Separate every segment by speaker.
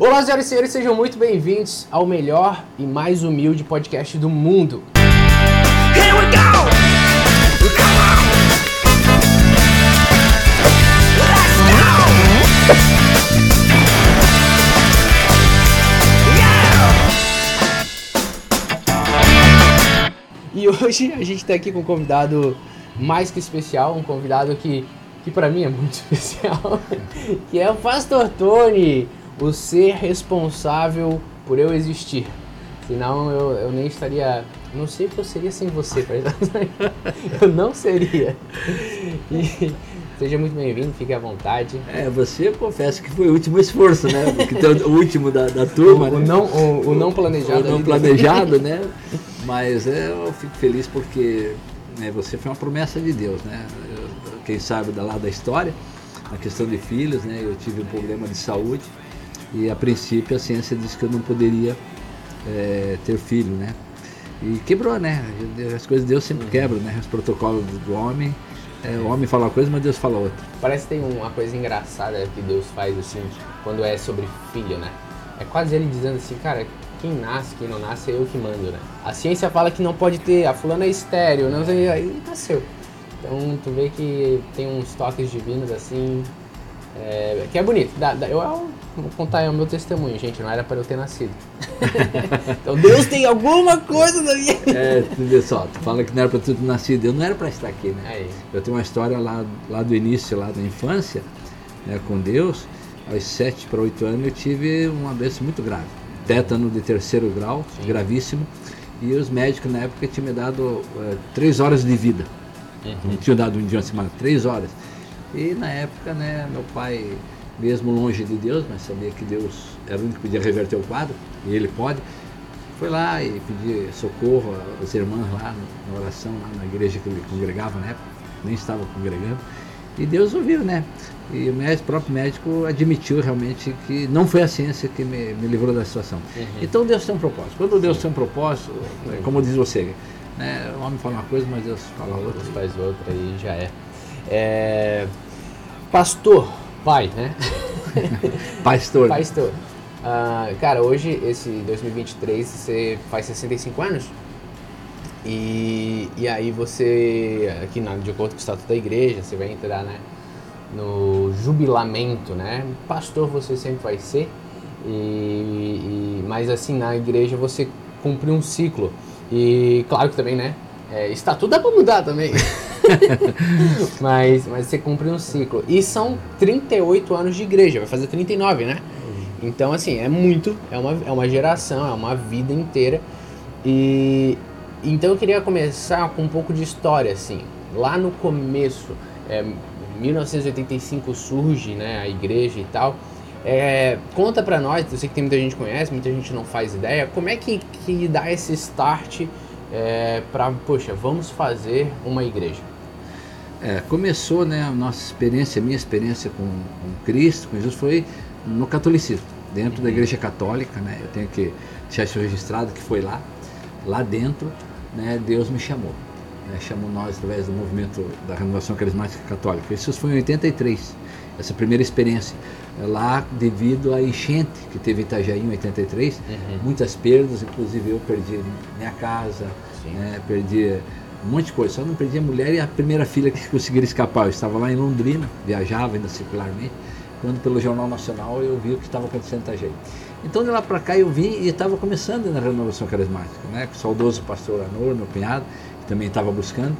Speaker 1: Olá, senhoras e senhores, sejam muito bem-vindos ao melhor e mais humilde podcast do mundo.
Speaker 2: Here we go!
Speaker 1: E hoje a gente tá aqui com um convidado mais que especial, um convidado que, que para mim é muito especial, que é o Pastor Tony, o ser responsável por eu existir. Senão eu, eu nem estaria. Não sei o que eu seria sem você, Eu não seria. E seja muito bem-vindo, fique à vontade.
Speaker 3: É, você confessa que foi o último esforço, né? Porque o último da, da turma,
Speaker 1: O,
Speaker 3: né?
Speaker 1: não, o, o não planejado.
Speaker 3: O não planejado, né? Mas é, eu fico feliz porque né, você foi uma promessa de Deus, né? Eu- Quem sabe da lá da história, na questão de filhos, né? Eu tive um problema de saúde e a princípio a ciência disse que eu não poderia é, ter filho, né? E quebrou, né? As coisas de Deus sempre quebram, né? Os protocolos do homem. é, o homem fala uma coisa, mas Deus fala outra.
Speaker 1: Parece que tem uma coisa engraçada que Deus faz assim, quando é sobre filho, né? É quase ele dizendo assim, cara, quem nasce, quem não nasce é eu que mando, né? A ciência fala que não pode ter, a fulana é estéreo, não sei, aí nasceu. Então tu vê que tem uns toques divinos assim, é, que é bonito. Dá- dá- eu, eu vou contar aí o meu testemunho, gente, não era para eu ter nascido. então Deus tem alguma coisa na minha
Speaker 3: É, tu vê só, tu fala que não era pra tu ter nascido, eu não era pra estar aqui, né?
Speaker 1: Aí.
Speaker 3: Eu tenho uma história lá, lá do início, lá da infância, né, com Deus. Aos 7 para 8 anos eu tive uma doença muito grave. Tétano de terceiro grau, gravíssimo. E os médicos na época tinham me dado eh, três horas de vida. Não tinham dado um dia uma semana, três horas. E na época, né, meu pai, mesmo longe de Deus, mas sabia que Deus era o único que podia reverter o quadro, e ele pode, foi lá e pedir socorro às irmãs lá na oração, lá na igreja que ele congregava na época, nem estava congregando. E Deus ouviu, né? E o médico, próprio médico admitiu realmente que não foi a ciência que me, me livrou da situação. Então Deus tem um propósito. Quando Deus tem um propósito, é como diz você, né? o homem fala uma coisa, mas Deus fala outra.
Speaker 1: Deus faz outra e já é. É, Pastor, pai, né?
Speaker 3: Pastor.
Speaker 1: Pastor. Ah, cara, hoje, esse 2023, você faz 65 anos? E, e aí você, aqui na, de acordo com o estatuto da igreja, você vai entrar né, no jubilamento, né? Pastor você sempre vai ser, e, e- mas assim, na igreja você cumpre um ciclo. E claro que também, né? É, estatuto dá pra mudar também. mas, mas você cumpre um ciclo. E são 38 anos de igreja, vai fazer 39, né? Então, assim, é muito, é uma, é uma geração, é uma vida inteira. E então eu queria começar com um pouco de história, assim. Lá no começo, é, 1985 surge né, a igreja e tal. É, conta pra nós, eu sei que tem muita gente que conhece, muita gente não faz ideia, como é que, que dá esse start é, pra, poxa, vamos fazer uma igreja?
Speaker 3: É, começou né, a nossa experiência, a minha experiência com, com Cristo, com Jesus, foi no catolicismo, dentro da igreja católica, né? Eu tenho que deixar isso registrado que foi lá, lá dentro, né, Deus me chamou. Né, chamou nós através do movimento da renovação carismática católica. Isso foi em 83, essa primeira experiência. É Lá, devido à enchente que teve em Itajaí em 83, muitas perdas, inclusive eu perdi minha casa, né, perdi um monte de coisa, só não perdi a mulher e a primeira filha que conseguiram escapar. Eu estava lá em Londrina, viajava ainda circularmente, quando pelo Jornal Nacional eu vi o que estava acontecendo em Itajaí. Então de lá para cá eu vim e estava começando na renovação carismática, né, com o saudoso pastor Anor, meu cunhado, que também estava buscando.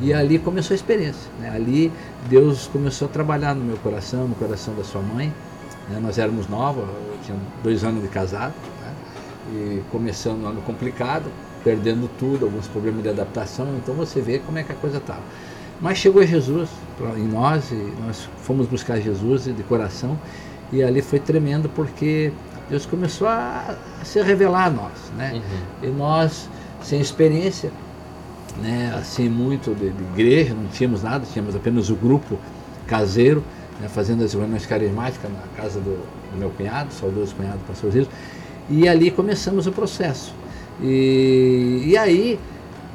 Speaker 3: E ali começou a experiência. Né? Ali Deus começou a trabalhar no meu coração, no coração da sua mãe. né? Nós éramos novos, eu tinha dois anos de casado. né? E começando um ano complicado, perdendo tudo, alguns problemas de adaptação. Então você vê como é que a coisa estava. Mas chegou Jesus em nós e nós fomos buscar Jesus de coração. E ali foi tremendo porque Deus começou a, se revelar a nós. Né? E nós, sem experiência, né, assim muito de, de igreja, não tínhamos nada, tínhamos apenas o grupo caseiro, né, fazendo as reuniões carismáticas na casa do, do meu cunhado, saudoso cunhado pastor Ziso, e ali começamos o processo. E, e aí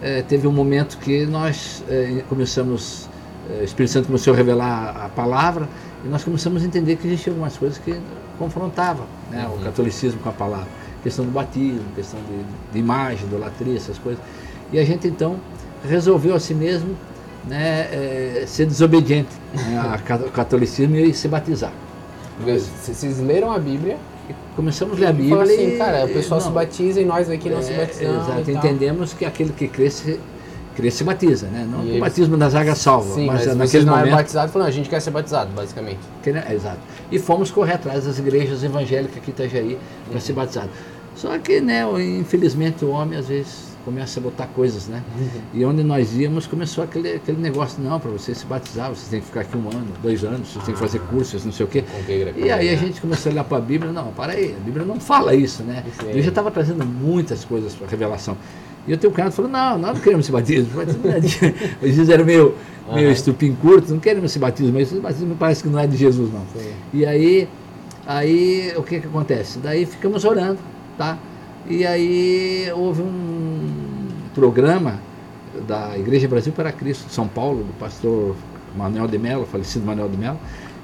Speaker 3: eh, teve um momento que nós eh, começamos eh, o Espírito Santo começou a revelar a palavra e nós começamos a entender que existiam algumas coisas que confrontavam né, o catolicismo com a palavra. Questão do batismo, questão de, de imagem, idolatria, essas coisas. E a gente então resolveu a si mesmo né, eh, ser desobediente né, ao catolicismo e se batizar.
Speaker 1: Vocês leram a Bíblia
Speaker 3: Começamos a ler a Bíblia
Speaker 1: assim,
Speaker 3: e-
Speaker 1: cara, o pessoal se
Speaker 3: não,
Speaker 1: batiza e nós aqui não se
Speaker 3: é,
Speaker 1: batizamos.
Speaker 3: Exato, entendemos que aquele que cresce, cresce se batiza, né? Não o batismo das águas salva,
Speaker 1: Sim,
Speaker 3: mas,
Speaker 1: mas,
Speaker 3: é naquele
Speaker 1: não
Speaker 3: momento.
Speaker 1: batizados, falaram, a gente quer ser batizado, basicamente.
Speaker 3: que, né, Exato. E fomos correr atrás das igrejas evangélicas aqui em Itajaí para ser batizado. Só que, né, infelizmente, o homem às vezes começa a botar coisas, né? E onde nós íamos começou aquele, aquele negócio, não, para você se batizar, você tem que ficar aqui um ano, dois anos, você tem que fazer cursos, não sei o quê. E aí a gente começou a olhar para a Bíblia, não, para aí, a Bíblia não fala isso, né?
Speaker 1: Sim.
Speaker 3: Eu já estava trazendo muitas coisas para revelação. E eu tenho um cara que falou, não, nós não queremos se batismo. é. Os dias era meio, meio
Speaker 1: Aham.
Speaker 3: estupim curto, não queremos se batismo, mas esse batismo parece que não é de Jesus, não.
Speaker 1: Sim.
Speaker 3: E aí, aí o que que acontece? Daí ficamos orando, tá? E aí houve um programa da Igreja Brasil para Cristo de São Paulo, do pastor Manuel de Mello, falecido Manuel de Mello,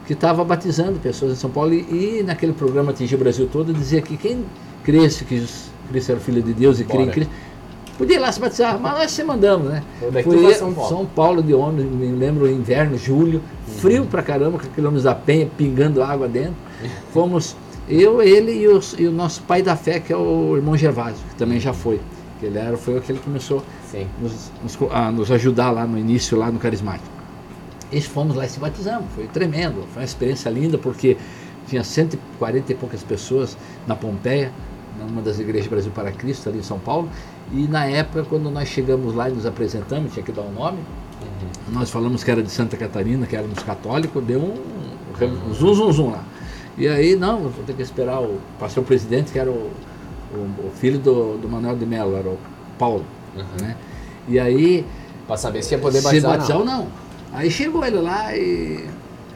Speaker 3: que estava batizando pessoas em São Paulo e, e naquele programa atingiu o Brasil todo, dizia que quem cresce que Cristo era Filho de Deus e cria em. Cristo, podia ir lá se batizar, mas nós se mandamos, né?
Speaker 1: Foi São Paulo.
Speaker 3: São Paulo de ônibus, me lembro, inverno, julho, frio pra caramba, com quilômetros da penha, pingando água dentro. Fomos eu, ele e, e o nosso pai da fé, que é o irmão Gervásio, que também já foi. Que ele era, foi aquele que começou nos, nos a nos ajudar lá no início, lá no Carismático. E fomos lá e se batizamos, foi tremendo, foi uma experiência linda, porque tinha 140 e poucas pessoas na Pompeia, numa das igrejas Brasil para Cristo, ali em São Paulo, e na época, quando nós chegamos lá e nos apresentamos, tinha que dar um nome, nós falamos que era de Santa Catarina, que éramos católicos, deu um, um zum, zum, zum lá. E aí, não, vou ter que esperar o pastor presidente, que era o, o, o filho do, do Manuel de Mello, era o Paulo, né? E aí,
Speaker 1: Pra saber se ia poder
Speaker 3: se
Speaker 1: batizar,
Speaker 3: batizar
Speaker 1: não.
Speaker 3: ou não. Aí chegou ele lá e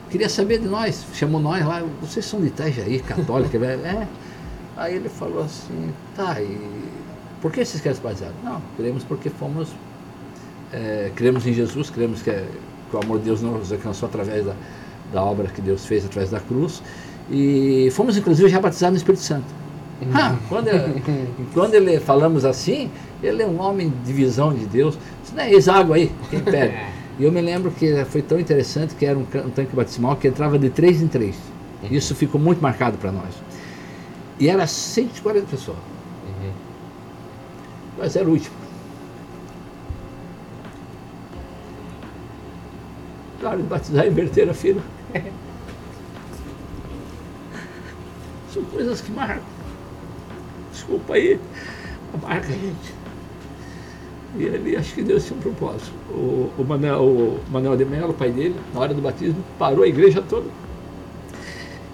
Speaker 3: queria saber de nós, chamou nós lá, vocês são de Itajaí, católica, velho? É. Aí ele falou assim, tá, e por que vocês querem se batizar? Não, queremos porque fomos, é, cremos em Jesus, cremos que, é- que o amor de Deus nos alcançou através da, da obra que Deus fez através da cruz. E fomos inclusive já batizados no Espírito Santo. Ah, quando, ele, quando ele falamos assim, ele é um homem de visão de Deus. Disse, não é essa água aí, quem pede? E eu me lembro que foi tão interessante que era um, um tanque batismal que entrava de três em três. Isso ficou muito marcado para nós. E era 140 pessoas. Mas era o último. Claro, de batizar e inverter a fila. São coisas que marcam. Desculpa aí, a gente. E ali acho que Deus tinha um propósito. O, o, Manuel, o Manuel de Mello, pai dele, na hora do batismo, parou a igreja toda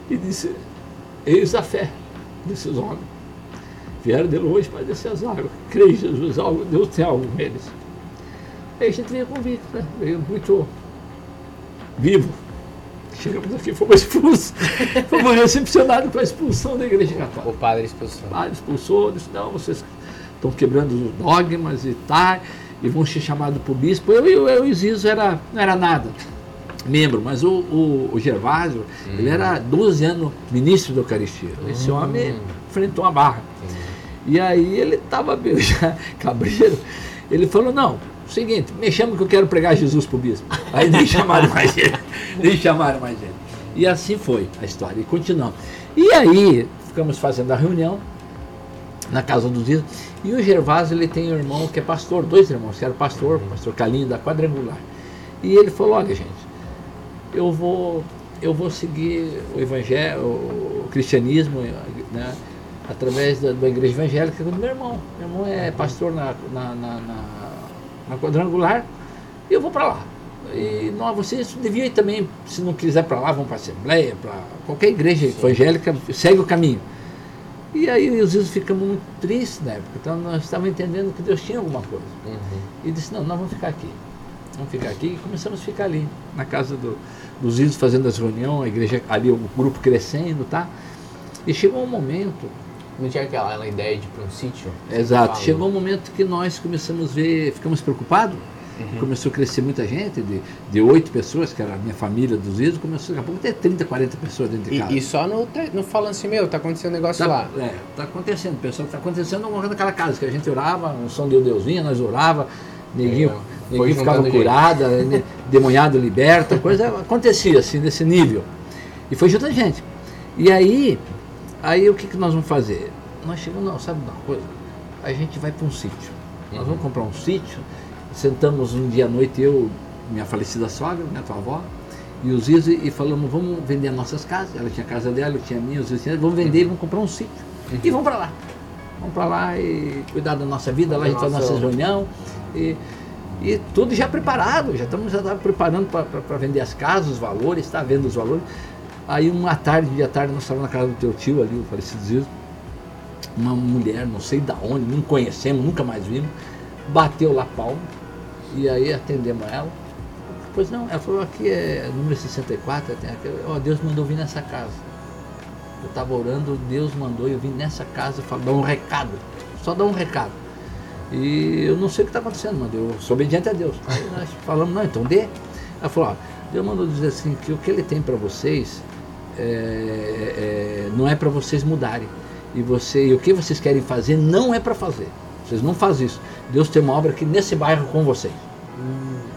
Speaker 3: e disse, eis a fé desses homens. Vieram de longe para descer as águas. Creio em Jesus, algo, Deus tem algo neles. Aí a gente veio convicto, né? veio muito vivo. Chegamos aqui, fomos expulsos. fomos recepcionados com a expulsão da igreja católica.
Speaker 1: O padre expulsou.
Speaker 3: Ah, expulsou, disse, não, vocês estão quebrando os dogmas e tal, e vão ser chamados para o bispo. Eu, eu, eu e o Zizo era, não era nada, membro, mas o, o, o Gervásio, ele era 12 anos ministro da Eucaristia. Esse homem enfrentou uma barra. E aí ele estava já cabreiro, ele falou, não, seguinte, me chama que eu quero pregar Jesus para o bispo. Aí nem chamaram mais ele, nem chamaram mais ele. E assim foi a história, e continuamos. E aí, ficamos fazendo a reunião, na casa dos Zizo. E o Gervásio ele tem um irmão que é pastor, dois irmãos, que era pastor, pastor Calinho da quadrangular. E ele falou, olha gente, eu vou, eu vou seguir o evangelho, o cristianismo, né, através da, da igreja evangélica do meu irmão. Meu irmão é pastor na, na, na, na, quadrangular e eu vou para lá. E nós, vocês deviam ir também, se não quiser para lá, vão para a Assembleia, para qualquer igreja evangélica, segue o caminho. E aí os Zizo ficamos muito tristes na época, então nós estávamos entendendo que Deus tinha alguma coisa.
Speaker 1: Uhum.
Speaker 3: E disse, não, nós vamos ficar aqui. Vamos ficar aqui e começamos a ficar ali, na casa do, dos Zizo fazendo as reuniões, a igreja ali, o grupo crescendo, tá? E chegou um momento,
Speaker 1: Não tinha aquela aquela ideia de ir pra um sítio?
Speaker 3: exato, chegou um momento que nós começamos a ver, ficamos preocupados, E começou a crescer muita gente, de, de oito pessoas, que era a minha família dos Isos, começou daqui a pouco a ter 30, 40 pessoas dentro de casa.
Speaker 1: E, e só no, no falando assim, meu, tá acontecendo um negócio
Speaker 3: Tá,
Speaker 1: lá.
Speaker 3: é, tá acontecendo, pessoal, tá acontecendo alguma coisa naquela casa, que a gente orava, um som de Deus vinha, nós orava, neguinho,
Speaker 1: É,
Speaker 3: neguinho ficava
Speaker 1: gente.
Speaker 3: curada, demoniado liberta, coisa acontecia assim, nesse nível. E foi juntando gente. E aí, aí o que, que nós vamos fazer? Nós chegamos, não, sabe uma coisa? A gente vai para um sítio. Nós vamos comprar um sítio, sentamos um dia à noite, eu, minha falecida sogra, minha tua avó, e os Iso, e falamos, vamos vender as nossas casas. Ela tinha a casa dela, eu tinha a minha, os tinham, vamos vender e vamos comprar um sítio. E vamos para lá. Vamos para lá e cuidar da nossa vida, lá a gente faz
Speaker 1: Nossa.
Speaker 3: nossas reuniões. E, e tudo já preparado, já estamos já preparando para vender as casas, os valores, está vendo os valores. Aí uma tarde, dia tarde, nós estávamos na casa do teu tio ali, o falecido Zizo, uma mulher, não sei da onde, não conhecemos, nunca mais vimos, bateu lá palma, e aí atendemos ela. Pois não, ela falou aqui é número 64, tem aqui, ó, Deus mandou vir nessa casa. Eu estava orando, Deus mandou eu vim nessa casa e dar um recado, só dar um recado. E eu não sei o que está acontecendo, mas eu sou obediente a Deus. Aí nós falamos, não, então dê. Ela falou, ó, Deus mandou dizer assim, que o que ele tem para vocês é, é, não é para vocês mudarem. E, você, e o que vocês querem fazer não é para fazer. Vocês não fazem isso. Deus tem uma obra aqui nesse bairro com vocês.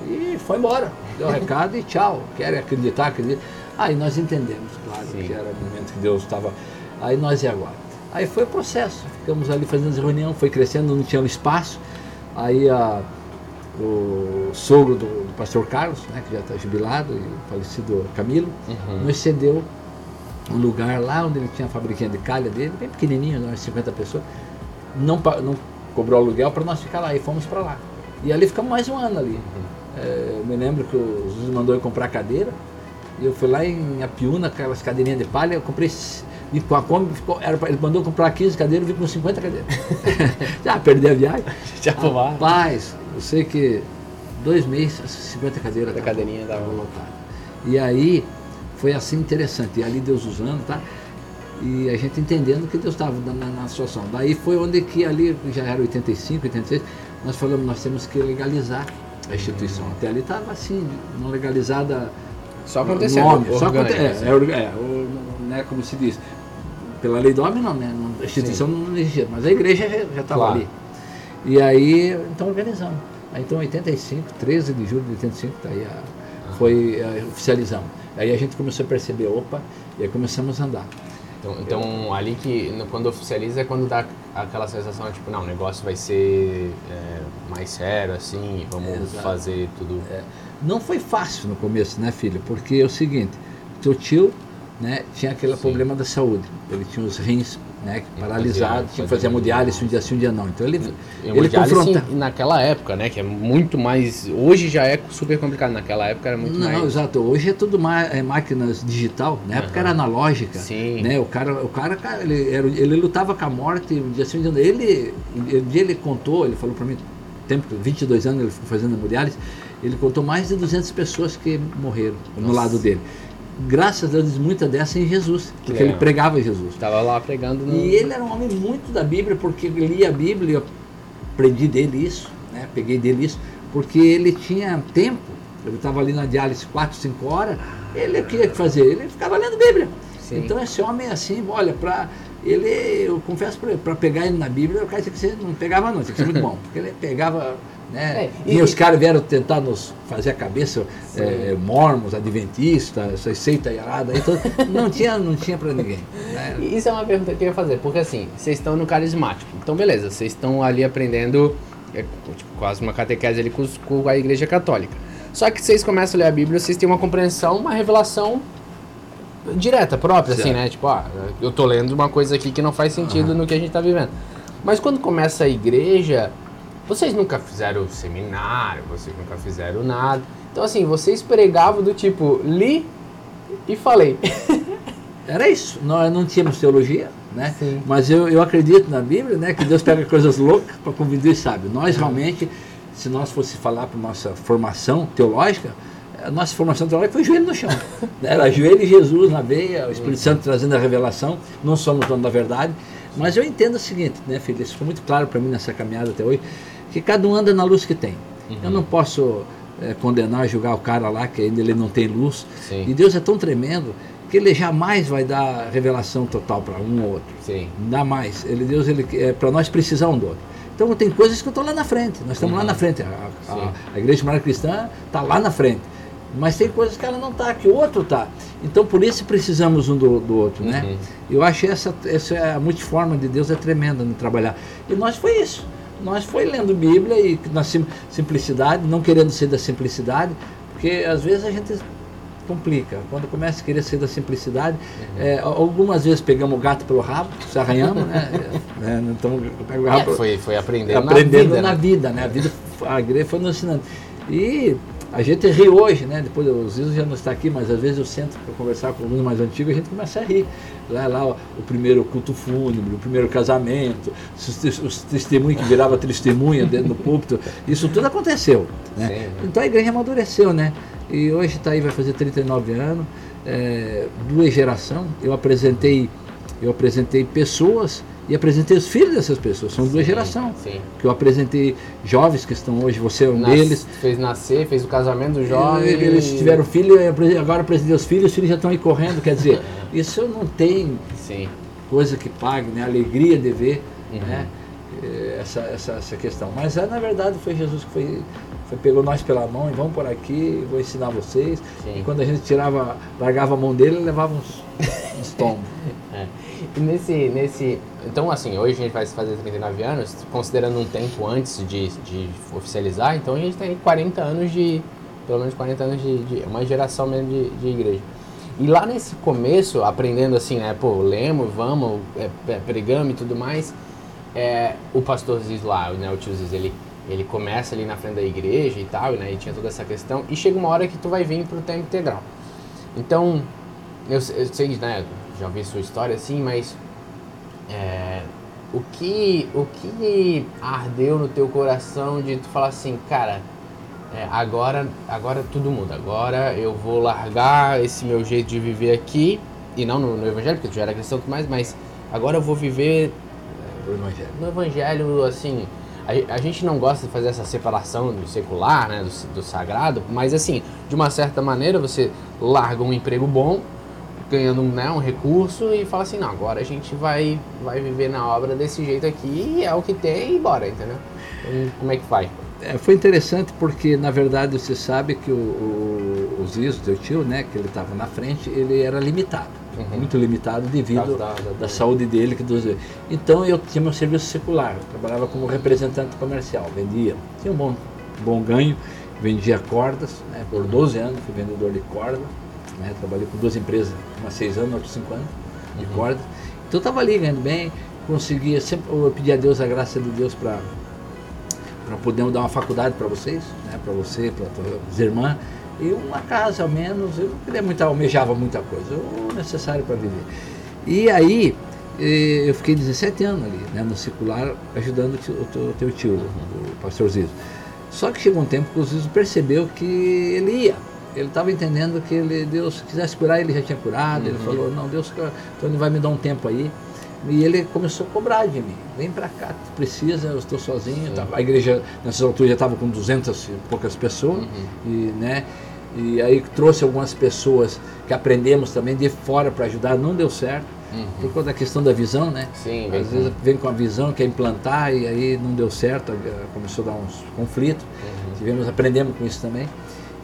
Speaker 3: E foi embora. Deu o recado e tchau. Querem acreditar, acreditar. Aí nós entendemos, claro,
Speaker 1: Sim.
Speaker 3: que era o momento que Deus estava. Aí nós e agora. Aí foi o processo. Ficamos ali fazendo as reuniões, foi crescendo, não tinha um espaço. Aí a, o sogro do, do pastor Carlos, né, que já está jubilado, e o falecido Camilo,
Speaker 1: Uhum.
Speaker 3: nos cedeu um lugar lá onde ele tinha a fabriquinha de calha dele, bem pequenininho, umas 50 pessoas. Não, não cobrou aluguel para nós ficar lá e fomos para lá. E ali ficamos mais um ano ali. É, eu me lembro que o Jesus mandou eu comprar cadeira. E eu fui lá em Apiúna, aquelas cadeirinhas de palha, eu comprei e com a Kombi, ficou, era ele mandou eu comprar 15 cadeiras, eu vim com 50 cadeiras. Já perdi a viagem.
Speaker 1: Já pulava.
Speaker 3: Rapaz, eu sei que dois meses, as 50 cadeiras.
Speaker 1: A cadeirinha tava
Speaker 3: estavam lotadas. E aí foi assim interessante. E ali Deus usando, tá? E a gente entendendo que Deus estava na, na situação. Daí foi onde que ali, já era 85, 86, nós falamos, nós temos que legalizar a instituição. Até ali estava assim, não legalizada
Speaker 1: Só acontecendo.
Speaker 3: nome, só
Speaker 1: orgânico,
Speaker 3: aconte- é,
Speaker 1: assim.
Speaker 3: é, é, o- né, como se diz, pela lei do homem não, né? A instituição não existia, mas a igreja já estava
Speaker 1: Claro.
Speaker 3: ali. E aí, então organizamos. Então, 85, 13 de julho de 85, tá aí a, foi a, oficializamos. Aí a gente começou a perceber, opa, e aí começamos a andar.
Speaker 1: Então, então, ali que quando oficializa é quando dá aquela sensação, tipo, não, o negócio vai ser é, mais sério, assim, vamos
Speaker 3: Exato.
Speaker 1: fazer tudo.
Speaker 3: Não foi fácil no começo, né, filho? Porque é o seguinte, teu tio né, tinha aquele
Speaker 1: Sim.
Speaker 3: problema da saúde. Ele tinha os rins né, paralisados, tinha que fazer hemodiálise um dia sim, um dia não. Então ele, ele confronta.
Speaker 1: naquela época, né? Que é muito mais. Hoje já é super complicado. Naquela época era muito
Speaker 3: não,
Speaker 1: mais.
Speaker 3: exato. Hoje é tudo ma é máquinas digital. Na época
Speaker 1: Aham.
Speaker 3: era analógica.
Speaker 1: Sim.
Speaker 3: Né? O cara, o cara, cara, ele, era, ele lutava com a morte um dia sim, um dia não. Ele, dia ele contou, ele falou para mim, tempo, 22 anos ele ficou fazendo hemodiálise, ele contou mais de 200 pessoas que morreram no
Speaker 1: Nossa.
Speaker 3: lado dele. Graças a Deus, muita dessa em Jesus, porque
Speaker 1: legal.
Speaker 3: ele pregava Jesus.
Speaker 1: Tava lá pregando no.
Speaker 3: E ele era um homem muito da Bíblia, porque ele lia a Bíblia, eu aprendi dele isso, né? peguei dele isso, porque ele tinha tempo, ele estava ali na diálise 4, 5 horas, ele o que ia fazer? Ele ficava lendo Bíblia.
Speaker 1: Sim.
Speaker 3: Então esse homem assim, olha, para ele, eu confesso para para pegar ele na Bíblia, o cara tinha que ser, não pegava não, tinha que ser muito bom, porque ele pegava, né?
Speaker 1: É, e-
Speaker 3: e, os caras vieram tentar nos fazer a cabeça, é, mormons, adventistas, essas seitas aradas, então não tinha, não tinha para ninguém. Né?
Speaker 1: Isso é uma pergunta que eu ia fazer, porque assim, vocês estão no carismático. Então, beleza, vocês estão ali aprendendo é, tipo, quase uma catequese ali com, com a igreja católica. Só que vocês começam a ler a Bíblia, vocês têm uma compreensão, uma revelação direta, própria, assim,
Speaker 3: Certo.
Speaker 1: né? Tipo, ah, eu tô lendo uma coisa aqui que não faz sentido no que a gente tá vivendo. Mas quando começa a igreja, vocês nunca fizeram seminário, vocês nunca fizeram nada. Então, assim, vocês pregavam do tipo, li e falei.
Speaker 3: Era isso. Nós não tínhamos teologia, né?
Speaker 1: Sim.
Speaker 3: Mas eu, eu acredito na Bíblia, né? Que Deus pega coisas loucas para convidar os sábios. Nós realmente, se nós fosse falar para nossa formação teológica, a nossa formação teológica foi joelho no chão. Era joelho e Jesus na veia, o Espírito Santo trazendo a revelação, não no dono da verdade. Mas eu entendo o seguinte, né, filho? Isso ficou muito claro para mim nessa caminhada até hoje, que cada um anda na luz que tem. Eu não posso eh, condenar, julgar o cara lá que ainda ele não tem luz.
Speaker 1: Sim.
Speaker 3: E Deus é tão tremendo que ele jamais vai dar revelação total para um ou outro.
Speaker 1: Sim.
Speaker 3: Não dá mais. Ele, Deus, ele, é, para nós precisar um do outro. Então tem coisas que eu estou lá na frente. Nós estamos lá
Speaker 1: Uhum.
Speaker 3: na frente. A, a, a Igreja Moral Cristã está lá na frente. Mas tem coisas que ela não está, que o outro está. Então por isso precisamos um do, do outro, né?
Speaker 1: Uhum.
Speaker 3: Eu acho essa, essa é a multiforma de Deus é tremenda no trabalhar. E nós foi isso. Nós foi lendo Bíblia e na sim- simplicidade, não querendo ser da simplicidade, porque às vezes a gente complica. Quando começa a querer ser da simplicidade,
Speaker 1: Uhum.
Speaker 3: é, algumas vezes pegamos o gato pelo rabo, se arranhamos, né? É, então pega o
Speaker 1: É, foi, foi aprendendo,
Speaker 3: aprendendo
Speaker 1: na vida, né?
Speaker 3: né? A vida, a igreja foi nos ensinando. E a gente ri hoje, né? Depois o Zizo já não está aqui, mas às vezes eu sento para conversar com alguns mais antigos e a gente começa a rir. Lá, lá o, o primeiro culto fúnebre, o primeiro casamento, os, os testemunhos que virava testemunha dentro do púlpito, isso tudo aconteceu. Né?
Speaker 1: Sim.
Speaker 3: Então a igreja amadureceu, né? E hoje está aí, vai fazer 39 anos, é, duas gerações. Eu apresentei, eu apresentei pessoas e apresentei os filhos dessas pessoas, são duas
Speaker 1: Sim,
Speaker 3: gerações
Speaker 1: Sim.
Speaker 3: que eu apresentei jovens que estão hoje, você é um
Speaker 1: Nas-
Speaker 3: deles.
Speaker 1: Fez nascer, fez o casamento do jovem.
Speaker 3: Eles tiveram filho, agora apresentei os filhos, os filhos já estão aí correndo. Quer dizer, isso não tem
Speaker 1: Sim.
Speaker 3: coisa que pague, né? Alegria de ver
Speaker 1: Uhum.
Speaker 3: né? eh, essa, essa, essa questão. Mas é, na verdade foi Jesus que foi, foi- pegou nós pela mão e vamos por aqui, vou ensinar vocês.
Speaker 1: Sim.
Speaker 3: E quando a gente tirava, largava a mão dele, ele levava uns, uns tombos.
Speaker 1: É. Nesse, nesse. Então, assim, hoje a gente vai fazer 39 anos, considerando um tempo antes de, de oficializar, então a gente tem 40 anos de. Pelo menos 40 anos de. de uma geração mesmo de, de igreja. E lá nesse começo, aprendendo assim, né, pô, lemos, vamos, é, é, pregamos e tudo mais, é, o pastor Ziz lá, né, o tio Ziz, ele, ele começa ali na frente da igreja e tal, né, e tinha toda essa questão, e chega uma hora que tu vai vir pro tempo integral. Então, eu, eu sei, né, já ouvi sua história assim, mas é, o que o que ardeu no teu coração de tu falar assim, cara, é, agora agora tudo muda, agora eu vou largar esse meu jeito de viver aqui e não no, no evangelho, porque tu já era cristão e tudo mais, mas agora eu vou viver
Speaker 3: O Evangelho.
Speaker 1: no evangelho, assim, a, a gente não gosta de fazer essa separação do secular, né, do, do sagrado, mas assim, de uma certa maneira você larga um emprego bom, ganhando né, um recurso e fala assim, não, agora a gente vai, vai viver na obra desse jeito aqui, é o que tem e bora, entendeu? Então, como é que vai?
Speaker 3: É, foi interessante porque, na verdade, você sabe que o, o, o Zizo, teu tio, né, que ele estava na frente, ele era limitado.
Speaker 1: Uhum.
Speaker 3: Muito limitado devido
Speaker 1: Da- da-
Speaker 3: da,
Speaker 1: da-
Speaker 3: saúde dele. Que dos... Então eu tinha meu serviço secular, eu trabalhava como representante comercial, vendia, tinha um bom, bom ganho, vendia cordas, né, por 12 anos fui vendedor de corda, né, trabalhei com duas empresas, uma seis anos, outra cinco anos, de corda. Então eu estava ali ganhando bem, conseguia, sempre eu pedia a Deus a graça de Deus para para poder dar uma faculdade para vocês, né, para você, para tuas irmãs, e uma casa ao menos, eu não queria muito, almejava muita coisa, o necessário para viver. E aí, eh, eu fiquei 17 anos ali, né, no circular, ajudando o teu, teu tio, o pastor Zizo. Só que chegou um tempo que o Zizo percebeu que ele ia. Ele estava entendendo que ele, Deus, se quisesse curar, ele já tinha curado. Ele falou, não, Deus, então ele vai me dar um tempo aí. E ele começou a cobrar de mim. Vem pra cá, tu precisa, eu estou sozinho.
Speaker 1: Sim.
Speaker 3: Tava- a igreja, nessas alturas, já estava com 200 e poucas pessoas.
Speaker 1: Uhum.
Speaker 3: E, né, e aí trouxe algumas pessoas que aprendemos também de fora para ajudar. Não deu certo,
Speaker 1: Uhum.
Speaker 3: por conta da questão da visão, né?
Speaker 1: Sim,
Speaker 3: Às
Speaker 1: com-
Speaker 3: vezes vem com a visão, quer implantar e aí não deu certo, começou a dar uns conflitos.
Speaker 1: Uhum.
Speaker 3: Tivemos, aprendemos com isso também.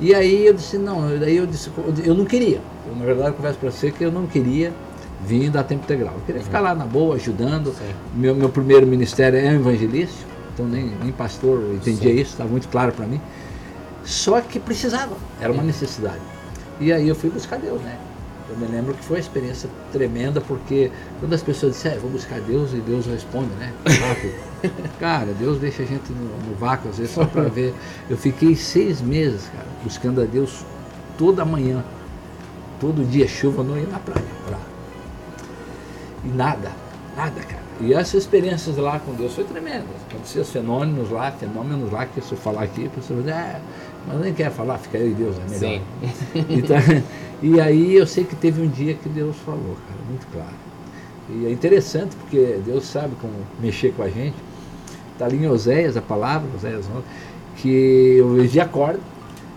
Speaker 3: E aí eu disse, não, daí eu disse, eu não queria. Eu, na verdade, eu confesso para você que eu não queria vir dar tempo integral. Eu queria ficar lá na boa, ajudando.
Speaker 1: Uhum. Sim.
Speaker 3: Meu, meu primeiro ministério é evangelista, então nem, nem pastor entendia
Speaker 1: Sim.
Speaker 3: isso, estava muito claro para mim. Só que precisava, era uma necessidade. E aí eu fui buscar Deus, né? Eu me lembro que foi uma experiência tremenda, porque quando as pessoas disseram, é, vou buscar Deus e Deus responde, né? Rápido. cara, Deus deixa a gente no, no vácuo, às vezes, só para ver. Eu fiquei seis meses, cara, buscando a Deus toda manhã. Todo dia, chuva, eu não ia na praia. Pra... E nada, nada, cara. E essas experiências lá com Deus foi tremenda. Aconteciam os fenômenos lá, fenômenos lá, que se eu falar aqui, a pessoa vai dizer, ah, mas nem quer falar, fica eu e Deus, é melhor.
Speaker 1: Sim.
Speaker 3: Então, e aí eu sei que teve um dia que Deus falou, cara, muito claro. E é interessante porque Deus sabe como mexer com a gente. Está ali em Oséias a palavra, Oséias 11, que eu vivia corda,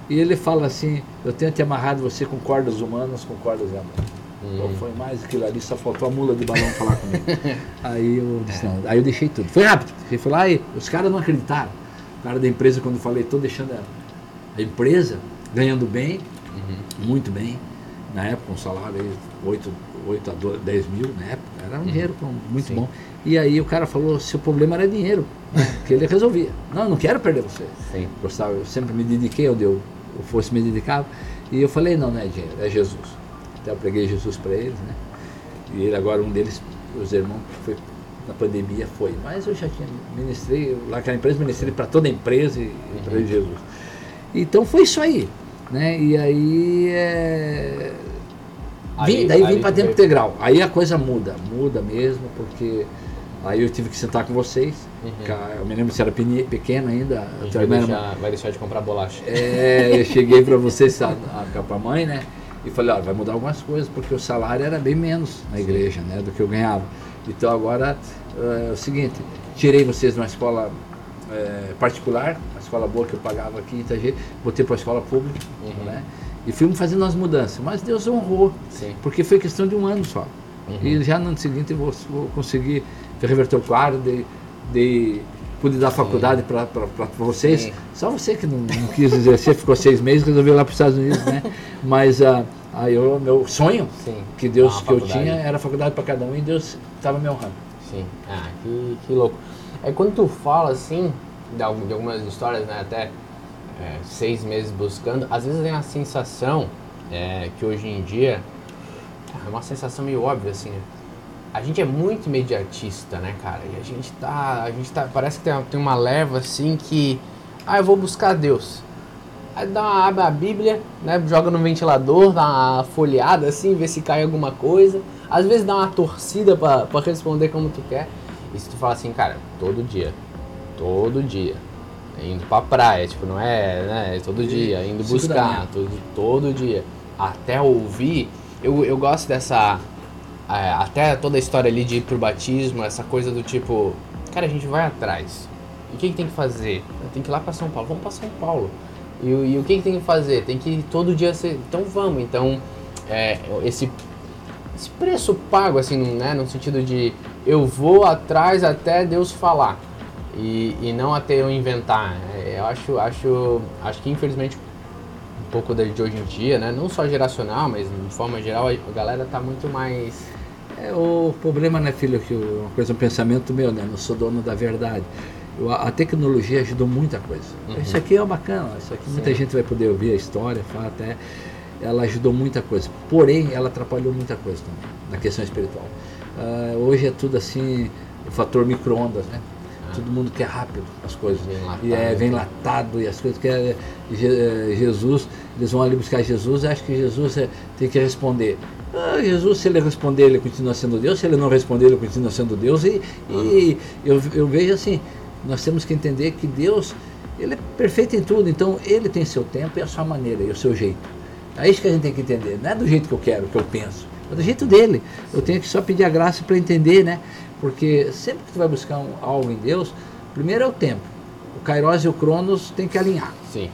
Speaker 3: e ele fala assim, eu tenho te amarrado você com cordas humanas, com cordas de amor. Então foi mais aquilo ali, só faltou a mula de balão falar comigo. aí eu disse, não, aí eu deixei tudo. Foi rápido. Eu fui lá e os caras não acreditaram. O cara da empresa, quando eu falei, estou deixando a, a empresa ganhando bem, muito bem, na época um salário aí 8, 8 a 12, 10 mil na época, era um dinheiro com- muito
Speaker 1: Sim.
Speaker 3: bom. E aí o cara falou, seu problema era dinheiro, né, que ele resolvia. Não, eu não quero perder você.
Speaker 1: Sim.
Speaker 3: Gostava, eu sempre me dediquei onde eu, eu fosse me dedicar. E eu falei, não, não é dinheiro, é Jesus. Até eu preguei Jesus para eles, né? E ele agora, um deles, os irmãos, foi na pandemia, foi. Mas eu já tinha ministrei, lá naquela empresa, ministrei para toda a empresa e, e para Jesus. Então foi isso aí. Né? E aí, é...
Speaker 1: Aí-
Speaker 3: vim, daí
Speaker 1: aí
Speaker 3: vim para tempo integral. Aí a coisa muda, muda mesmo, porque aí eu tive que sentar com vocês. Ca- Eu me lembro você era pequeno ainda.
Speaker 1: Uhum. A
Speaker 3: a tua
Speaker 1: vai
Speaker 3: era
Speaker 1: deixar, vai deixar de comprar bolacha.
Speaker 3: é, eu cheguei para vocês, a, a, pra mãe, né? E falei, ó, vai mudar algumas coisas, porque o salário era bem menos na igreja, né? Do que eu ganhava. Então agora é o seguinte, tirei vocês de uma escola é, particular, escola boa que eu pagava aqui em Itajaí, botei para a escola pública,
Speaker 1: Uhum.
Speaker 3: né? E fomos fazendo as mudanças. Mas Deus honrou,
Speaker 1: Sim.
Speaker 3: porque foi questão de um ano só.
Speaker 1: Uhum.
Speaker 3: E já no ano seguinte eu vou, vou conseguir reverter o quadro, de, de, pude dar faculdade para vocês.
Speaker 1: Sim.
Speaker 3: Só você que não, não quis exercer, ficou seis meses, resolveu ir lá para os Estados Unidos, né? Mas ah, aí eu, meu sonho,
Speaker 1: Sim.
Speaker 3: que Deus
Speaker 1: Ah,
Speaker 3: que eu tinha, era faculdade para cada um e Deus estava me honrando.
Speaker 1: Sim. Ah, que, que louco. É quando tu fala assim, de, algum- de algumas histórias, né, até é, seis meses buscando, às vezes tem a sensação é, que hoje em dia é uma sensação meio óbvia, assim, né? A gente é muito imediatista, né, cara? E a gente tá. A gente tá. Parece que tem, uma- tem uma leva assim que. Ah, eu vou buscar Deus. Aí dá uma, abre a Bíblia, né? Joga no ventilador, dá uma folheada assim, vê se cai alguma coisa. Às vezes dá uma torcida pra responder como tu quer. E se tu fala assim, cara, todo dia, todo dia, indo pra praia, tipo, não é, né? É todo dia, indo buscar, todo, todo dia. Até ouvir, eu, eu gosto dessa. é, até toda a história ali de ir pro batismo, essa coisa do tipo, cara, a gente vai atrás. E o que, que tem que fazer? Tem que ir lá pra São Paulo. Vamos pra São Paulo. E, o- e o que, que tem que fazer? Tem que todo dia ser. Então vamos. Então, é, esse, esse preço pago, assim, né? No sentido de eu vou atrás até Deus falar. E, e não até eu inventar. É, eu acho, acho, acho que infelizmente um pouco de hoje em dia, né? Não só geracional, mas de forma geral, a galera tá muito mais.
Speaker 3: É, o problema, né, filho, que uma coisa, um pensamento meu, né? Não sou dono da verdade. Eu- a, tecnologia ajudou muita coisa. Isso aqui é bacana, isso aqui muita
Speaker 1: Sim.
Speaker 3: gente vai poder ouvir a história, falar até. Ela ajudou muita coisa. Porém, ela atrapalhou muita coisa também, na questão espiritual. Ah, hoje é tudo assim, o fator micro-ondas, né? Todo mundo quer rápido as coisas.
Speaker 1: Vem latado.
Speaker 3: E é, vem latado e as coisas que é, Je- eh, Jesus, eles vão ali buscar Jesus, acho que Jesus é, tem que responder. Ah, Jesus, se ele responder, ele continua sendo Deus, se ele não responder, ele continua sendo Deus. E, e eu, eu vejo assim, nós temos que entender que Deus, ele é perfeito em tudo, então ele tem seu tempo e a sua maneira e o seu jeito. É isso que a gente tem que entender, não é do jeito que eu quero, que eu penso, é do jeito dele. Eu tenho que só pedir a graça para entender, né? Porque sempre que tu vai buscar um- algo em Deus, primeiro é o tempo. O Kairos e o Cronos tem que alinhar.
Speaker 1: Sim.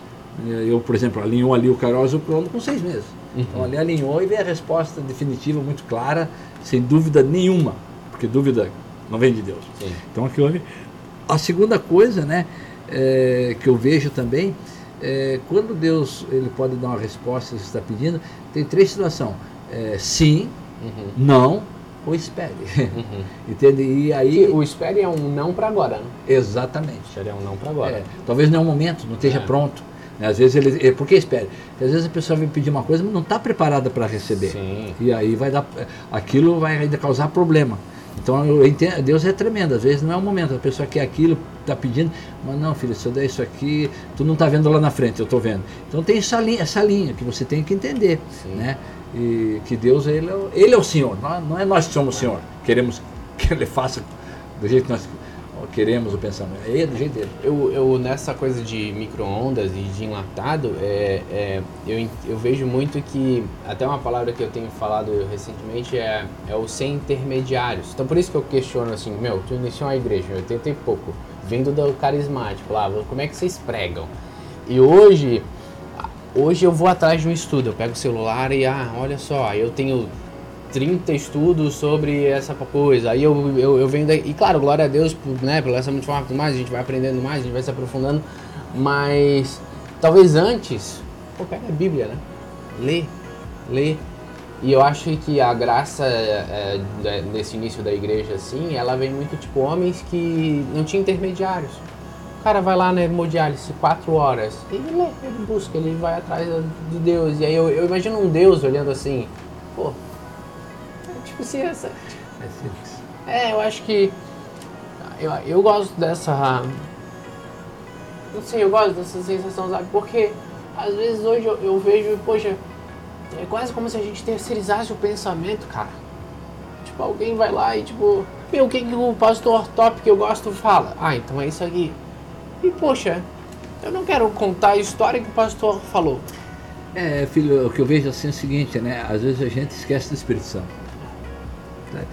Speaker 3: Eu, por exemplo, alinhou ali o Kairos e o Cronos com seis meses.
Speaker 1: Uhum.
Speaker 3: Então ali alinhou e veio a resposta definitiva, muito clara, sem dúvida nenhuma, porque dúvida não vem de Deus.
Speaker 1: Sim.
Speaker 3: Então aquilo ali. A segunda coisa, né, é, que eu vejo também, é, quando Deus ele pode dar uma resposta que você está pedindo, tem três situações: É, sim,
Speaker 1: Uhum.
Speaker 3: não ou espere.
Speaker 1: Uhum.
Speaker 3: Entende? E aí.
Speaker 1: Que o espere é um não pra agora, né?
Speaker 3: Exatamente.
Speaker 1: Espere é um não pra agora.
Speaker 3: É, talvez não é o momento, não esteja
Speaker 1: É.
Speaker 3: pronto. né? Às vezes ele. é, Por que espera? Porque às vezes a pessoa vem pedir uma coisa, mas não está preparada para receber.
Speaker 1: Sim.
Speaker 3: E aí vai dar. Aquilo vai ainda causar problema. Então eu entendo, Deus é tremendo, às vezes não é o momento, a pessoa quer aquilo, está pedindo, mas não, filho, se eu der isso aqui, tu não está vendo lá na frente, eu estou vendo. Então tem essa linha, essa linha que você tem que entender.
Speaker 1: Sim.
Speaker 3: Né? E que Deus, ele é, ele é o Senhor, não, não é nós que somos o Senhor. Queremos que Ele faça do jeito que nós queremos o pensamento. É do jeito dele.
Speaker 1: Eu, eu nessa coisa de micro-ondas e de enlatado, é, é, eu, eu vejo muito que, até uma palavra que eu tenho falado recentemente é, é o sem intermediários. Então por isso que eu questiono assim, meu, tu iniciou a igreja em 80 e pouco, Vindo do carismático lá, como é que vocês pregam? E hoje, hoje eu vou atrás de um estudo, eu pego o celular e, ah, olha só, eu tenho 30 estudos sobre essa coisa. Aí eu, eu, eu venho daí. E claro, glória a Deus por, né, pelo essa multiforma e tudo mais, a gente vai aprendendo mais, a gente vai se aprofundando. Mas talvez antes, pô, pega a Bíblia, né? Lê, lê. E eu acho que a graça é, é, desse início da igreja, assim, ela vem muito tipo homens que não tinham intermediários. O cara vai lá na hemodiálise quatro horas, ele lê, ele busca, ele vai atrás de Deus. E aí eu, eu imagino um Deus olhando assim, pô, tipo assim, essa.
Speaker 3: É.
Speaker 1: É, eu acho que. Eu, eu gosto dessa. Não sei, eu gosto dessa sensação, sabe? Porque às vezes hoje eu, eu vejo, poxa, é quase como se a gente terceirizasse o pensamento, cara. Tipo, alguém vai lá e tipo, meu, o que, que o pastor top que eu gosto fala? Ah, então é isso aqui. E poxa, eu não quero contar a história que o pastor falou.
Speaker 3: É, filho, o que eu vejo assim é o seguinte, né? Às vezes a gente esquece do Espírito Santo. Né?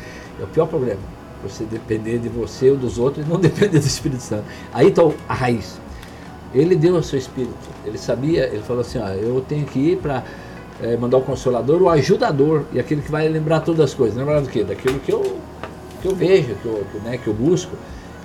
Speaker 3: É o pior problema. Você depender de você ou dos outros e não depender do Espírito Santo. Aí está a raiz. Ele deu o seu Espírito. Ele sabia, ele falou assim, ó, eu tenho que ir para é, mandar o Consolador, o ajudador, e aquele que vai lembrar todas as coisas. Lembrar do quê? Daquilo que eu, que eu vejo, que eu, que, né, que eu busco.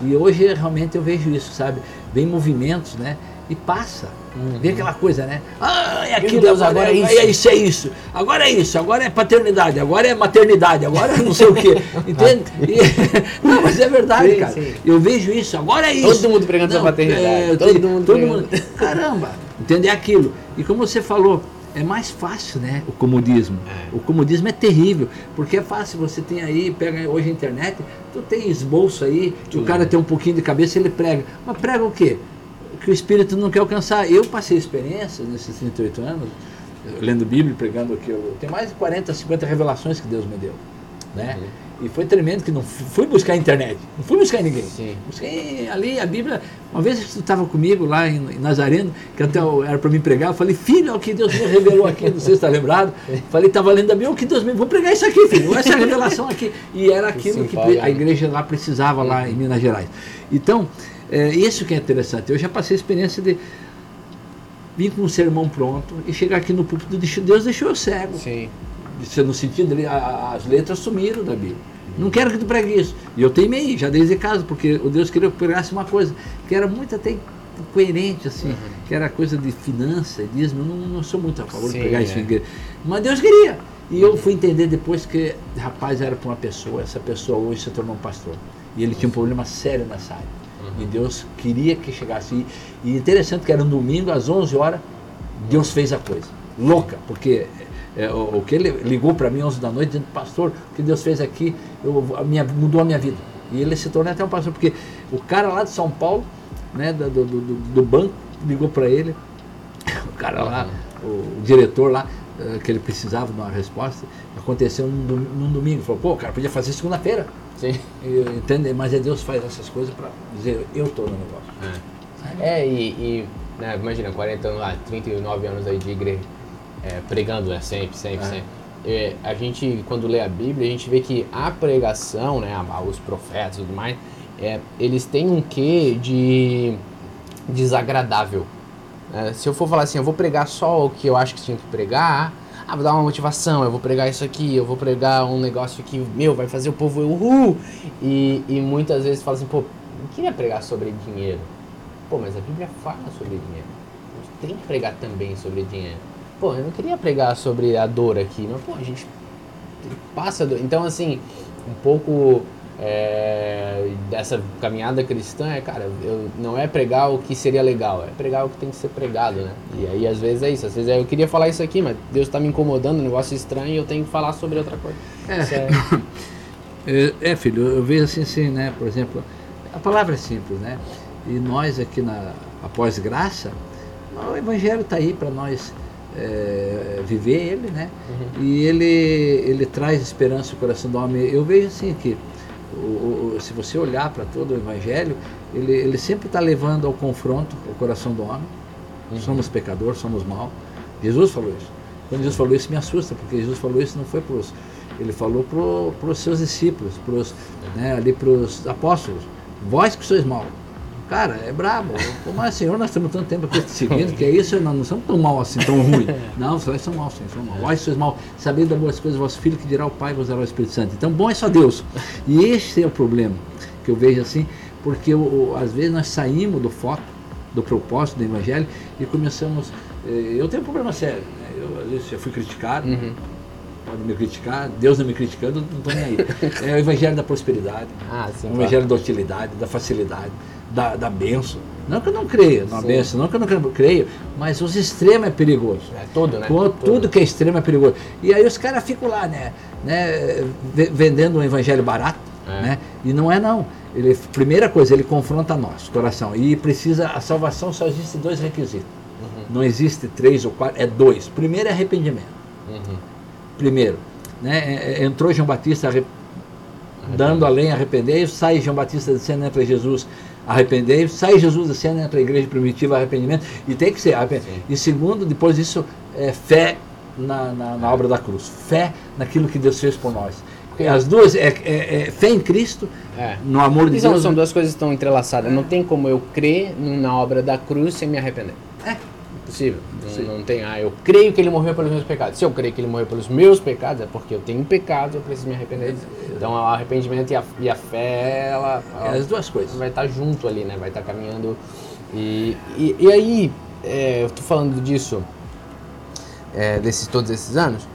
Speaker 3: E hoje realmente eu vejo isso, sabe? Vem movimentos, né? E passa.
Speaker 1: Uhum.
Speaker 3: Vem aquela coisa, né? Ah, é aquilo,
Speaker 1: Deus, agora é isso.
Speaker 3: É isso, é isso. Agora é isso, agora é paternidade, agora é maternidade, agora é não sei o quê. Entende? E- não, mas é verdade,
Speaker 1: Sim,
Speaker 3: cara.
Speaker 1: sim.
Speaker 3: Eu vejo isso, agora é isso.
Speaker 1: Todo mundo pregando essa paternidade,
Speaker 3: é,
Speaker 1: todo
Speaker 3: tem-
Speaker 1: mundo
Speaker 3: todo mundo. Caramba, entender aquilo. E como você falou, é mais fácil, né, o comodismo.
Speaker 1: É.
Speaker 3: O comodismo é terrível, porque é fácil, você tem aí, pega hoje a internet, tu tem esboço aí, que o cara tem um pouquinho de cabeça, ele prega. Mas prega o quê? Que o espírito não quer alcançar. Eu passei experiências nesses 38 anos, lendo Bíblia, pregando aqui. Eu tenho mais de 40, 50 revelações que Deus me deu. Né? E foi tremendo que não fu- fui buscar a internet, não fui buscar ninguém.
Speaker 1: Sim.
Speaker 3: Busquei ali a Bíblia. Uma vez tu estava comigo lá em, em Nazareno, que até era para me pregar, eu falei, filho, é o que Deus me revelou aqui, não sei se está lembrado. Falei, estava lendo a Bíblia, o que Deus me. Vou pregar isso aqui, filho, essa revelação aqui. E era aquilo que a igreja lá precisava, lá em Minas Gerais. Então, é, isso que é interessante. Eu já passei a experiência de vir com um sermão pronto e chegar aqui no púlpito, Deus deixou eu cego.
Speaker 1: Sim.
Speaker 3: Isso no sentido as letras sumiram da Bíblia. Não quero que tu pregue isso. E eu teimei, já desde casa, porque o Deus queria que eu pregasse uma coisa que era muito até coerente, assim,
Speaker 1: Uhum.
Speaker 3: que era coisa de finança, dízimo. Eu não, não sou muito a favor
Speaker 1: Sim,
Speaker 3: de pregar isso
Speaker 1: é.
Speaker 3: em igreja. Mas Deus queria. E eu fui entender depois que, rapaz, era para uma pessoa, essa pessoa hoje se tornou um pastor. E ele tinha um problema sério nessa área.
Speaker 1: Uhum.
Speaker 3: E Deus queria que chegasse. E, e interessante que era um domingo, às 11 horas, Deus fez a coisa. Louca, porque é, o, o que ele ligou para mim 11 da noite, dizendo, pastor, o que Deus fez aqui eu, a minha, mudou a minha vida. E ele se tornou até um pastor, porque o cara lá de São Paulo, né, do, do, do, do banco, ligou para ele, o cara lá, o, o diretor lá, eh, que ele precisava de uma resposta, aconteceu num, dom- num domingo. Falou, pô, o cara podia fazer segunda-feira.
Speaker 1: Sim.
Speaker 3: E, Entende? Mas é Deus faz essas coisas para dizer, eu estou no negócio.
Speaker 1: É, e, e, né, imagina, 40 anos lá, 39 anos aí de igreja, é, pregando, né, sempre, sempre,
Speaker 3: É.
Speaker 1: sempre. É, a gente, quando lê a Bíblia, a gente vê que a pregação, né, os profetas e tudo mais, é, eles têm um quê de desagradável. É, se eu for falar assim, eu vou pregar só o que eu acho que tinha que pregar, ah, vou dar uma motivação, eu vou pregar isso aqui, eu vou pregar um negócio que, meu, vai fazer o povo uhul. E, e muitas vezes fala assim, pô, não queria pregar sobre dinheiro. Pô, mas a Bíblia fala sobre dinheiro. A gente tem que pregar também sobre dinheiro. Pô, eu não queria pregar sobre a dor aqui, mas pô, a gente passa dor. Então, assim, um pouco é, dessa caminhada cristã é, cara, eu, não é pregar o que seria legal, é pregar o que tem que ser pregado, né? E aí, às vezes, é isso. Às vezes é, eu queria falar isso aqui, mas Deus tá me incomodando, um negócio estranho, e eu tenho que falar sobre outra coisa.
Speaker 3: É.
Speaker 1: É-
Speaker 3: É, é, filho, eu vejo assim, assim, né? Por exemplo, a palavra é simples, né? E nós aqui na após graça, o evangelho está aí para nós é, viver ele, né? E ele ele traz esperança no coração do homem. Eu vejo assim que o- o- se você olhar para todo o evangelho, ele, ele sempre está levando ao confronto o coração do homem. Somos pecadores, somos mal. Jesus falou isso. Quando Jesus falou isso, me assusta, porque Jesus falou isso não foi para os. Ele falou para os seus discípulos, pros, né, ali para os apóstolos. Vós que sois mal. Cara, é brabo. Mas senhor, nós temos tanto tempo aqui te seguindo, que é isso, nós não somos tão mal assim, tão ruim. Não, vocês são mal, sim, são mal. Vós sois mal, sabendo das boas coisas, vosso filho que dirá o Pai vos dará o Espírito Santo. Então, bom é só Deus. E esse é o problema que eu vejo assim, porque o- às vezes nós saímos do foco, do propósito do Evangelho e começamos. eh, Eu tenho um problema sério. né? Eu, às vezes, já fui criticado,
Speaker 1: Uhum.
Speaker 3: Pode me criticar, Deus não me criticando, não estou nem aí. É o Evangelho da prosperidade.
Speaker 1: Ah, sim.
Speaker 3: O
Speaker 1: claro.
Speaker 3: evangelho da utilidade, da facilidade, da, da benção. Não que eu não creia na benção, não que eu não creio, mas os extremos é perigoso.
Speaker 1: É tudo, né?
Speaker 3: Com- Tudo que é extremo é perigoso. E aí os caras ficam lá, né, né ve- vendendo um evangelho barato,
Speaker 1: É.
Speaker 3: né? E não é não. Ele, primeira coisa, ele confronta nós, coração. E precisa, a salvação só existe dois requisitos.
Speaker 1: Uhum.
Speaker 3: Não existe três ou quatro, é dois. Primeiro é arrependimento.
Speaker 1: Uhum.
Speaker 3: Primeiro, né? é- é- Entrou João Batista arre- dando além, arrependei sai João Batista dizendo entra Jesus, arrependei sai Jesus dizendo entra a igreja primitiva, arrependimento, e tem que ser arrependimento. E segundo, depois disso, é fé na, na, na obra da cruz, fé naquilo que Deus fez por nós. Porque as duas, é, é- é fé em Cristo,
Speaker 1: É.
Speaker 3: no amor de
Speaker 1: E são,
Speaker 3: Deus.
Speaker 1: são duas coisas que estão entrelaçadas. Não tem como eu crer na obra da cruz sem me arrepender.
Speaker 3: É.
Speaker 1: Impossível. Não, não tem. Ah, eu creio que ele morreu pelos meus pecados. Se eu creio que ele morreu pelos meus pecados, é porque eu tenho pecados eu preciso me arrepender. Então o arrependimento e a, e a fé, ela,
Speaker 3: É
Speaker 1: ela
Speaker 3: as duas coisas.
Speaker 1: vai estar junto ali, né? Vai estar caminhando. E, e, e aí, é, eu tô falando disso, é, desses, todos esses anos.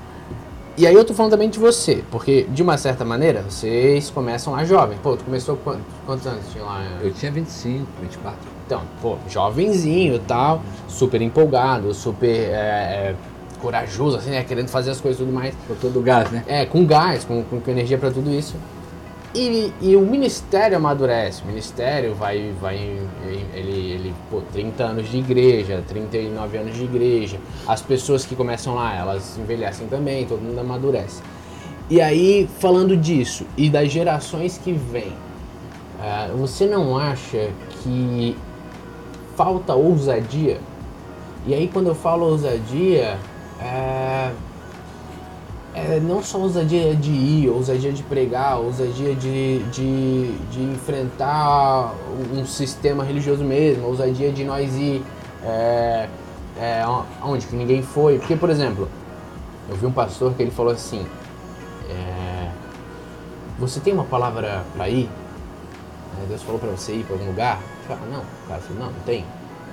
Speaker 1: E aí eu tô falando também de você, porque de uma certa maneira, vocês começam lá jovens. Pô, tu começou quantos, quantos anos tinha lá?
Speaker 3: Eu tinha 25, 24.
Speaker 1: Então, pô, jovenzinho e tal, super empolgado, super é, é, corajoso, assim, né? Querendo fazer as coisas e tudo mais.
Speaker 3: Com todo gás, né?
Speaker 1: É, com gás, com, com, energia pra tudo isso. E, e o ministério amadurece. O ministério vai, vai ele, ele, pô, 30 anos de igreja, 39 anos de igreja. As pessoas que começam lá, elas envelhecem também, todo mundo amadurece. E aí, falando disso e das gerações que vêm, ah, você não acha que falta ousadia? E aí, quando eu falo ousadia, é, é não só ousadia de ir, ousadia de pregar, ousadia de, de, de enfrentar um sistema religioso mesmo, ousadia de nós ir é, é, onde que ninguém foi. Porque, por exemplo, eu vi um pastor que ele falou assim: é, Você tem uma palavra para ir? Deus falou para você ir para algum lugar? Ah, não, o cara falou, não, não tem.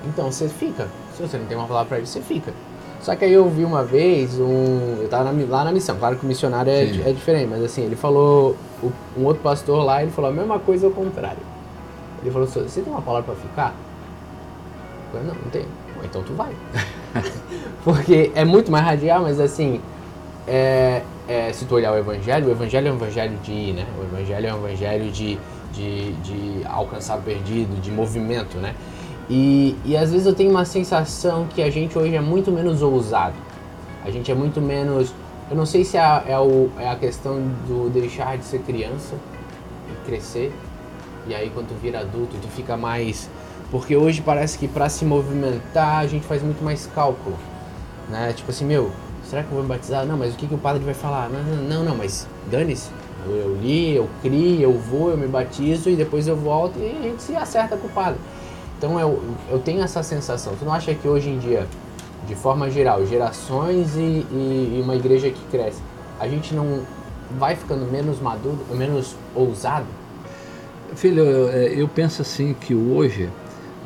Speaker 1: Então você fica. Se você não tem uma palavra para ir, você fica. Só que aí eu vi uma vez um. Eu tava na- lá na missão, claro que o missionário é, é diferente, mas assim, ele falou. o- Um outro pastor lá, ele falou a mesma coisa ao contrário. Ele falou assim: Você tem uma palavra para ficar? Eu falei, não, não. "Bom, Então tu vai. Porque é muito mais radical, mas assim. é, é, se tu olhar o evangelho, o evangelho é um evangelho de ir, né? O evangelho é um evangelho de, de, de alcançar o perdido, de movimento, né? E, e às vezes eu tenho uma sensação que a gente hoje é muito menos ousado. A gente é muito menos. Eu não sei se é a, é o- é a questão do deixar de ser criança e crescer. E aí quando tu vira adulto, tu fica mais. Porque hoje parece que pra se movimentar a gente faz muito mais cálculo. Né? Tipo assim, meu, será que eu vou me batizar? Não, mas o que, que o padre vai falar? Não, não, não, não mas dane-se. Eu, li, eu crio, eu vou, eu me batizo e depois eu volto e a gente se acerta com o padre. Então eu, eu tenho essa sensação. Tu não acha que hoje em dia, de forma geral, gerações e, e- e uma igreja que cresce, a gente não vai ficando menos maduro, menos ousado?
Speaker 3: Filho, eu, é, penso assim que hoje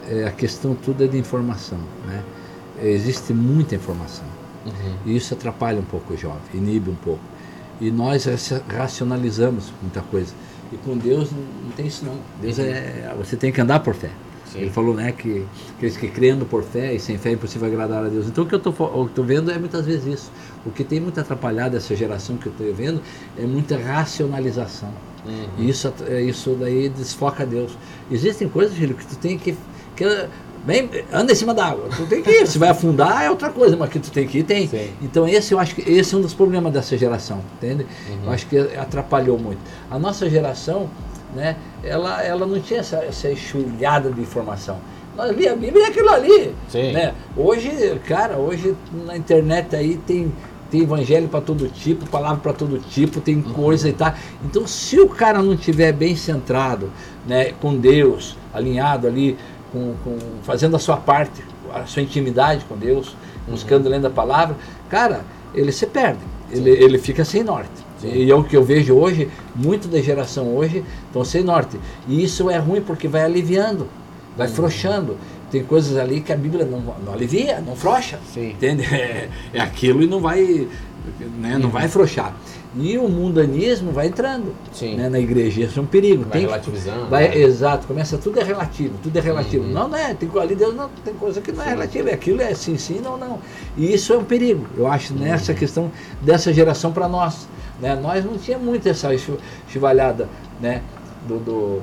Speaker 3: é, a questão tudo é de informação, né? Existe muita informação e isso atrapalha um pouco o jovem, inibe um pouco. E nós raci- racionalizamos muita coisa. E com Deus não tem isso não. Deus é, você tem que andar por fé.
Speaker 1: Sim.
Speaker 3: Ele falou, né, que aqueles que crendo por fé e sem fé é impossível agradar a Deus. Então o que eu estou vendo é muitas vezes isso. O que tem muito atrapalhado essa geração que eu estou vendo é muita racionalização. E isso, é, isso daí desfoca Deus. Existem coisas, filho, que tu tem que. que bem, anda em cima da água. Tu tem que ir. Se vai afundar é outra coisa, mas que tu tem que ir, tem.
Speaker 1: Sim.
Speaker 3: Então esse eu acho que esse é um dos problemas dessa geração, entende?
Speaker 1: Uhum.
Speaker 3: Eu acho que atrapalhou muito. A nossa geração, né, ela, ela não tinha essa, essa enxurrada de informação. Nós lia a Bíblia e aquilo ali.
Speaker 1: Sim.
Speaker 3: Né? Hoje, cara, hoje na internet aí tem tem evangelho para todo tipo, palavra para todo tipo, tem coisa e tal. Então, se o cara não tiver bem centrado, né, com Deus, alinhado ali, com, com- fazendo a sua parte, a sua intimidade com Deus, buscando lendo a palavra, cara, ele se perde, ele, ele fica sem norte.
Speaker 1: Sim.
Speaker 3: E é o que eu vejo hoje, muito da geração hoje estão sem norte. E isso é ruim porque vai aliviando, vai frouxando. Tem coisas ali que a Bíblia não, não alivia, não frouxa.
Speaker 1: Sim.
Speaker 3: Entende? É, é aquilo e não vai, né, não vai afrouxar. E o mundanismo vai entrando
Speaker 1: Sim.
Speaker 3: né, na igreja. Isso é um perigo.
Speaker 1: Vai relativizando,
Speaker 3: Vai,
Speaker 1: né?
Speaker 3: Exato, começa tudo é relativo, tudo é relativo.
Speaker 1: Uhum.
Speaker 3: Não, não é, tem, ali Deus não tem coisa que não é relativa, é aquilo é sim, sim, não, não. E isso é um perigo, eu acho, nessa
Speaker 1: Uhum.
Speaker 3: questão dessa geração para nós. Né? Nós não tínhamos muito essa chivalhada né? do, do-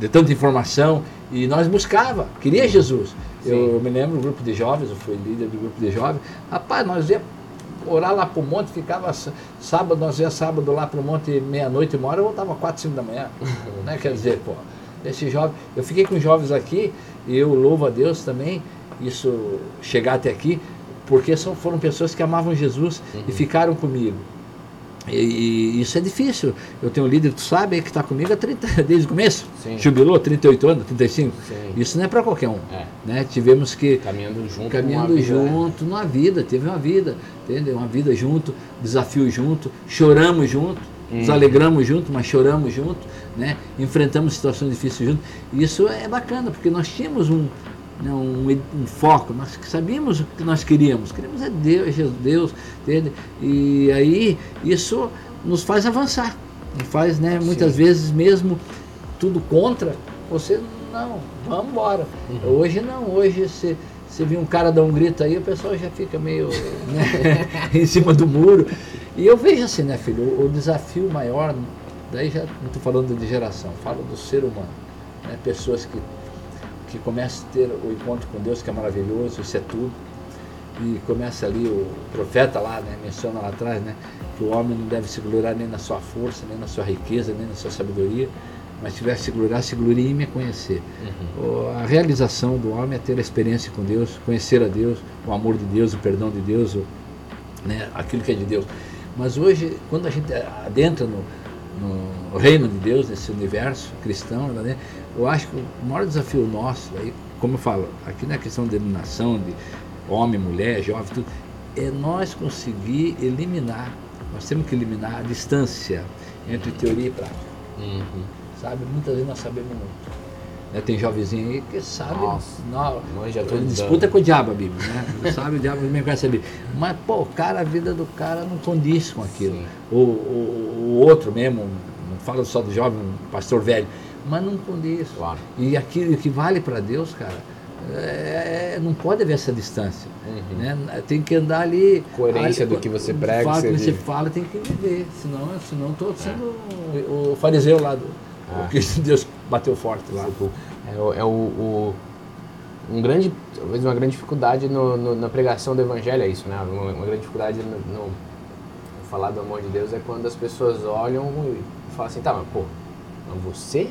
Speaker 3: de tanta informação e nós buscava, queria Jesus. Eu,
Speaker 1: Sim.
Speaker 3: eu me lembro do grupo de jovens, eu fui líder do grupo de jovens, rapaz, nós ia orar lá pro monte, ficava sábado, nós ia sábado lá pro monte meia-noite, uma hora, eu voltava quatro, cinco da manhã. né? Quer dizer, pô, esse jovem, eu fiquei com jovens aqui e eu louvo a Deus também, isso chegar até aqui, porque são, foram pessoas que amavam Jesus e ficaram comigo. E, e isso é difícil. Eu tenho um líder, tu sabe, que está comigo há 30, desde o começo.
Speaker 1: Sim.
Speaker 3: Jubilou, 38 anos, 35.
Speaker 1: Sim.
Speaker 3: Isso não é para qualquer um.
Speaker 1: É.
Speaker 3: Né? Tivemos que
Speaker 1: Caminhando junto.
Speaker 3: caminhando
Speaker 1: uma vida, né?
Speaker 3: junto numa vida, teve uma vida, entendeu? Uma vida junto, desafio junto, choramos junto, nos
Speaker 1: Uhum.
Speaker 3: alegramos junto, mas choramos junto, né? Enfrentamos situações difíceis junto. E isso é bacana, porque nós tínhamos um, né, um, um foco, nós sabíamos o que nós queríamos. Queríamos é Deus, Jesus, Deus, entende? E aí isso nos faz avançar. Nos faz, né, muitas
Speaker 1: Sim.
Speaker 3: vezes mesmo tudo contra, você não, vamos embora.
Speaker 1: Uhum.
Speaker 3: Hoje não, hoje você, você vê um cara dar um grito aí, o pessoal já fica meio né, em cima do muro. E eu vejo assim, né, filho, o, o desafio maior, daí já não estou falando de geração, falo do ser humano. Né, pessoas que, que começam a ter o encontro com Deus, que é maravilhoso, isso é tudo. E começa ali o profeta lá, né, menciona lá atrás, né, que o homem não deve se gloriar nem na sua força, nem na sua riqueza, nem na sua sabedoria, mas se tiver se gloriar, se glorie em me conhecer. O- A realização do homem é ter a experiência com Deus, conhecer a Deus, o amor de Deus, o perdão de Deus, o, né, aquilo que é de Deus. Mas hoje, quando a gente adentra no, no reino de Deus, nesse universo cristão, né, eu acho que o maior desafio nosso, aí, como eu falo, aqui não é questão de eliminação de homem, mulher, jovem, tudo, é nós conseguir eliminar, nós temos que eliminar a distância entre teoria e prática
Speaker 1: Uhum.
Speaker 3: sabe? Muitas vezes nós sabemos muito. Né, Tem jovenzinho aí que sabe,
Speaker 1: Nossa,
Speaker 3: não, ele
Speaker 1: tudo
Speaker 3: disputa com o diabo a Bíblia, né? Sabe, o diabo também conhece a Bíblia. Mas, pô, o cara, a vida do cara não condiz com aquilo. O, o, o outro mesmo, não falo só do jovem, um pastor velho, mas não condiz.
Speaker 1: Claro.
Speaker 3: E aquilo que vale para Deus, cara, é- não pode haver essa distância.
Speaker 1: Uhum.
Speaker 3: Né? Tem que andar ali.
Speaker 1: Coerência
Speaker 3: ali-
Speaker 1: do que você prega,
Speaker 3: Fala,
Speaker 1: você
Speaker 3: que você fala, tem que viver. Senão, senão estou sendo o, o fariseu lá do. O que Deus bateu forte lá.
Speaker 1: É, o, é o, o- um grande, talvez uma grande dificuldade no, no- na pregação do evangelho é isso, né? Uma, uma grande dificuldade no, no falar do amor de Deus é quando as pessoas olham e falam assim, tá, mas pô, mas você?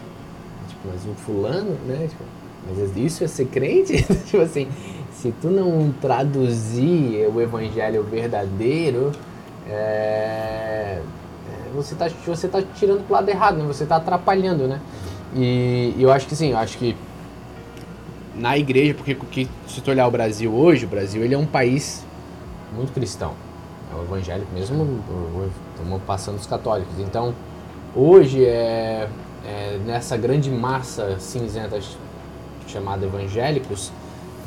Speaker 1: Mas um fulano, né? Tipo, mas isso é ser crente? tipo assim, se tu não traduzir o evangelho verdadeiro, é, é, você tá, você tá tirando pro lado errado, né? Você tá atrapalhando, né? E, e eu acho que sim, eu acho que na igreja, porque, se tu olhar o Brasil hoje, o Brasil ele é um país muito cristão. É o evangélico mesmo, o- o- estamos passando os católicos. Então, hoje é, é nessa grande massa cinzenta ch- chamada evangélicos,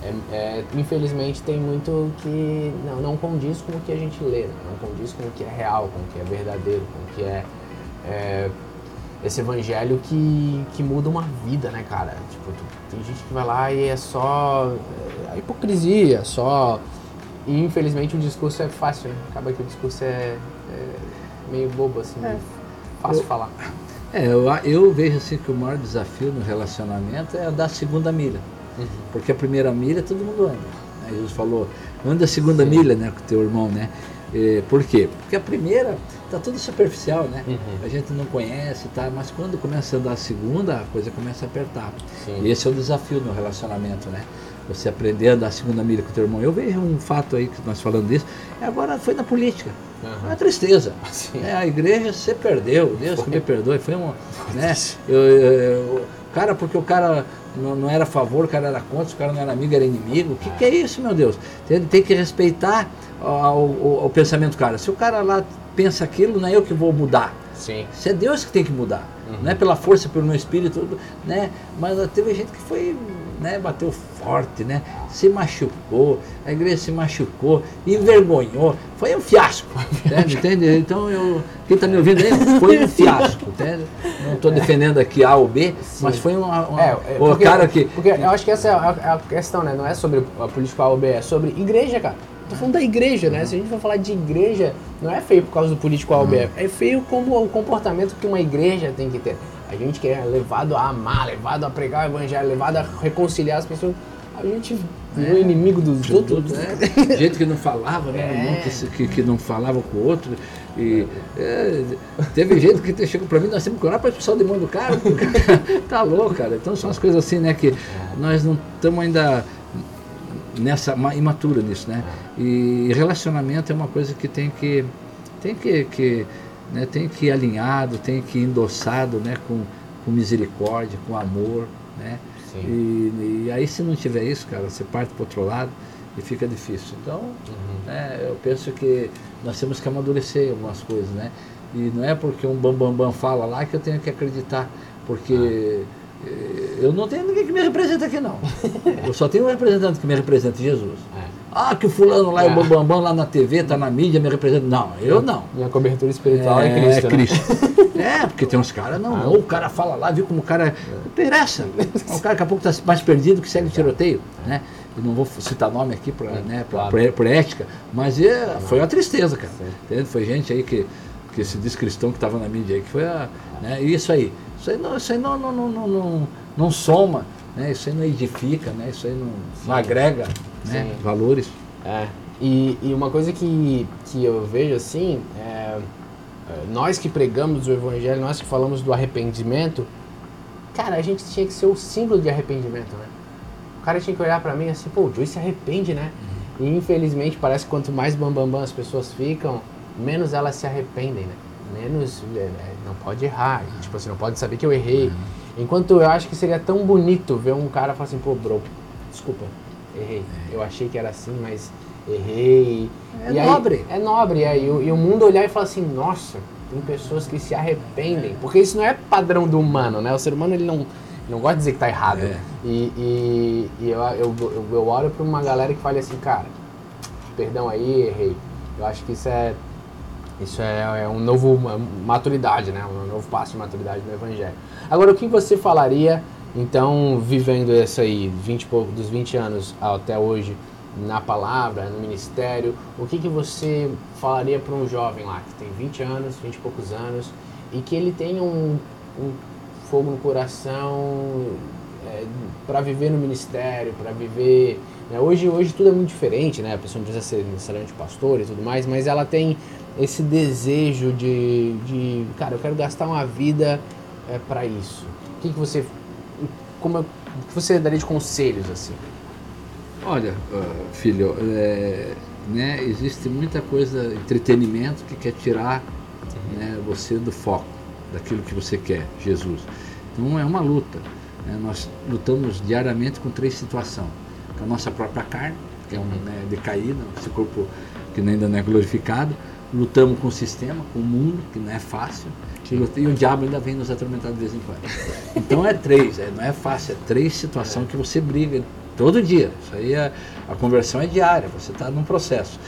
Speaker 1: é- é, infelizmente tem muito que não, não condiz com o que a gente lê, né? não condiz com o que é real, com o que é verdadeiro, com o que é, é esse evangelho que, que muda uma vida, né, cara? Tipo, tu- tem gente que vai lá e é só é, a hipocrisia, só. E infelizmente o discurso é fácil, né? Acaba que o discurso é, é meio bobo, assim, fácil
Speaker 3: Eu-
Speaker 1: falar.
Speaker 3: É, eu, eu vejo assim que o maior desafio no relacionamento é andar a segunda milha. Porque a primeira milha todo mundo anda. né? Jesus falou, anda a segunda
Speaker 1: Sim.
Speaker 3: milha né, com o teu irmão, né? Eh, por quê? Porque a primeira tá tudo superficial, né?
Speaker 1: Uhum.
Speaker 3: A gente não conhece, tá? Mas quando começa a andar a segunda, a coisa começa a apertar.
Speaker 1: Sim.
Speaker 3: E esse é o desafio no relacionamento, né? você aprender a andar a segunda milha com o teu irmão. Eu vejo um fato aí que nós falando disso, e agora foi na política.
Speaker 1: Aham.
Speaker 3: É uma tristeza. É, a igreja você perdeu, Deus que me perdoe. Foi um. Né, eu- eu- cara, porque o cara não, não era a favor, o cara era contra, o cara não era amigo, era inimigo. O que, que é isso, meu Deus? Tem, tem que respeitar o, pensamento do cara. Se o cara lá pensa aquilo, não é eu que vou mudar.
Speaker 1: Sim.
Speaker 3: Isso é Deus que tem que mudar. Não é pela força, pelo meu espírito, né? Mas teve gente que foi, né, bateu forte, né? Se machucou, a igreja se machucou, envergonhou. Foi um fiasco, entende? entende? Então, eu, quem está me ouvindo aí, foi um fiasco, entende? Não estou defendendo aqui A ou B, mas foi uma, uma-
Speaker 1: É, é,
Speaker 3: o cara que...
Speaker 1: Porque eu acho que essa é a, a questão, né? Não é sobre a política A ou B, é sobre igreja, cara. Tô falando da igreja, né? Se a gente for falar de igreja, não é feio por causa do político A ou B. É feio como o comportamento que uma igreja tem que ter. A gente que é levado a amar, levado a pregar o evangelho, levado a reconciliar as pessoas. A gente virou inimigo dos outros.
Speaker 3: tudo, né? Gente que não falava, né?
Speaker 1: É.
Speaker 3: Irmão que, que, não falava com o outro. E é, teve gente que chegou pra mim, nós temos que orar para expulsar o demônio do cara. porque o tá louco, cara. Então são as coisas assim, né? Que nós não estamos ainda nessa ma- imatura nisso, né? E relacionamento é uma coisa que tem que tem que, que né, tem que ir alinhado, tem que ir endossado, né? Com, com misericórdia, com amor, né? E, e aí se não tiver isso, cara, você parte para outro lado e fica difícil. Então, né, eu penso que nós temos que amadurecer algumas coisas, né? E não é porque um bambambam bam, bam fala lá que eu tenho que acreditar, porque eh, eu não tenho ninguém que me represente aqui não. Eu só tenho um representante que me representa, Jesus.
Speaker 1: É.
Speaker 3: Ah, que o fulano lá,
Speaker 1: É.
Speaker 3: o bambambam bam, lá na TV, tá na mídia, me representa. Não, eu não.
Speaker 1: Minha cobertura espiritual é, Cristo, né?
Speaker 3: É, porque tem uns caras, não, não, o cara fala lá, viu como o cara. Não interessa. O cara daqui a pouco está mais perdido que segue o tiroteio, né? Eu não vou citar nome aqui pra, né, pra-
Speaker 1: claro.
Speaker 3: ética, mas é, foi uma tristeza, cara. Foi gente aí que, que se diz cristão que estava na mídia aí, que foi a. Né, isso aí. Isso aí não, isso aí não, não, não, não, não, não soma, né? Isso aí não edifica, né? Isso aí não, não agrega né,
Speaker 1: Sim.
Speaker 3: valores.
Speaker 1: É, e, e uma coisa que, que eu vejo assim, é, é, nós que pregamos o evangelho, nós que falamos do arrependimento, cara, a gente tinha que ser o símbolo de arrependimento, né? O cara tinha que olhar pra mim assim, pô, o Joey se arrepende, né? E infelizmente parece que quanto mais bambambam bam, bam as pessoas ficam, menos elas se arrependem, né? Menos, é, é, não pode errar, tipo assim, não pode saber que eu errei. Enquanto eu acho que seria tão bonito ver um cara falar assim, pô, bro, desculpa, errei. Eu achei que era assim, mas errei.
Speaker 3: É
Speaker 1: E aí-
Speaker 3: nobre.
Speaker 1: é nobre, é. E, o- e o mundo olhar e falar assim, nossa, tem pessoas que se arrependem. Porque isso não é padrão do humano, né? O ser humano, ele não, não gosta de dizer que tá errado.
Speaker 3: É.
Speaker 1: E, e, e eu, eu, eu, eu olho pra uma galera que fala assim, cara, perdão aí, errei. Eu acho que isso é... Isso é, é um novo uma maturidade, né? Um novo passo de maturidade no Evangelho. Agora, o que você falaria, então, vivendo essa aí, 20 e pouco, dos 20 anos até hoje, na palavra, no ministério, o que, que você falaria para um jovem lá, que tem 20 anos, 20 e poucos anos, e que ele tem um, um fogo no coração para viver no ministério, para viver... né? Hoje, hoje tudo é muito diferente, né? A pessoa não precisa ser necessariamente pastor e tudo mais, mas ela tem esse desejo de, de cara, eu quero gastar uma vida é, para isso. O que, que você, como, o que você daria de conselhos assim?
Speaker 3: Olha, filho, é, né, existe muita coisa, entretenimento que quer tirar né, você do foco, daquilo que você quer, Jesus. Então é uma luta. né, nós lutamos diariamente com três situações. Com a nossa própria carne, que é um né, decaído, esse corpo que ainda não é glorificado. Lutamos com o sistema, com o mundo, que não é fácil. E
Speaker 1: Sim.
Speaker 3: o- E o diabo ainda vem nos atormentar de vez em quando. Então é três, é, não é fácil, é três situações que você briga todo dia. Isso aí é, a conversão é diária, você está num processo.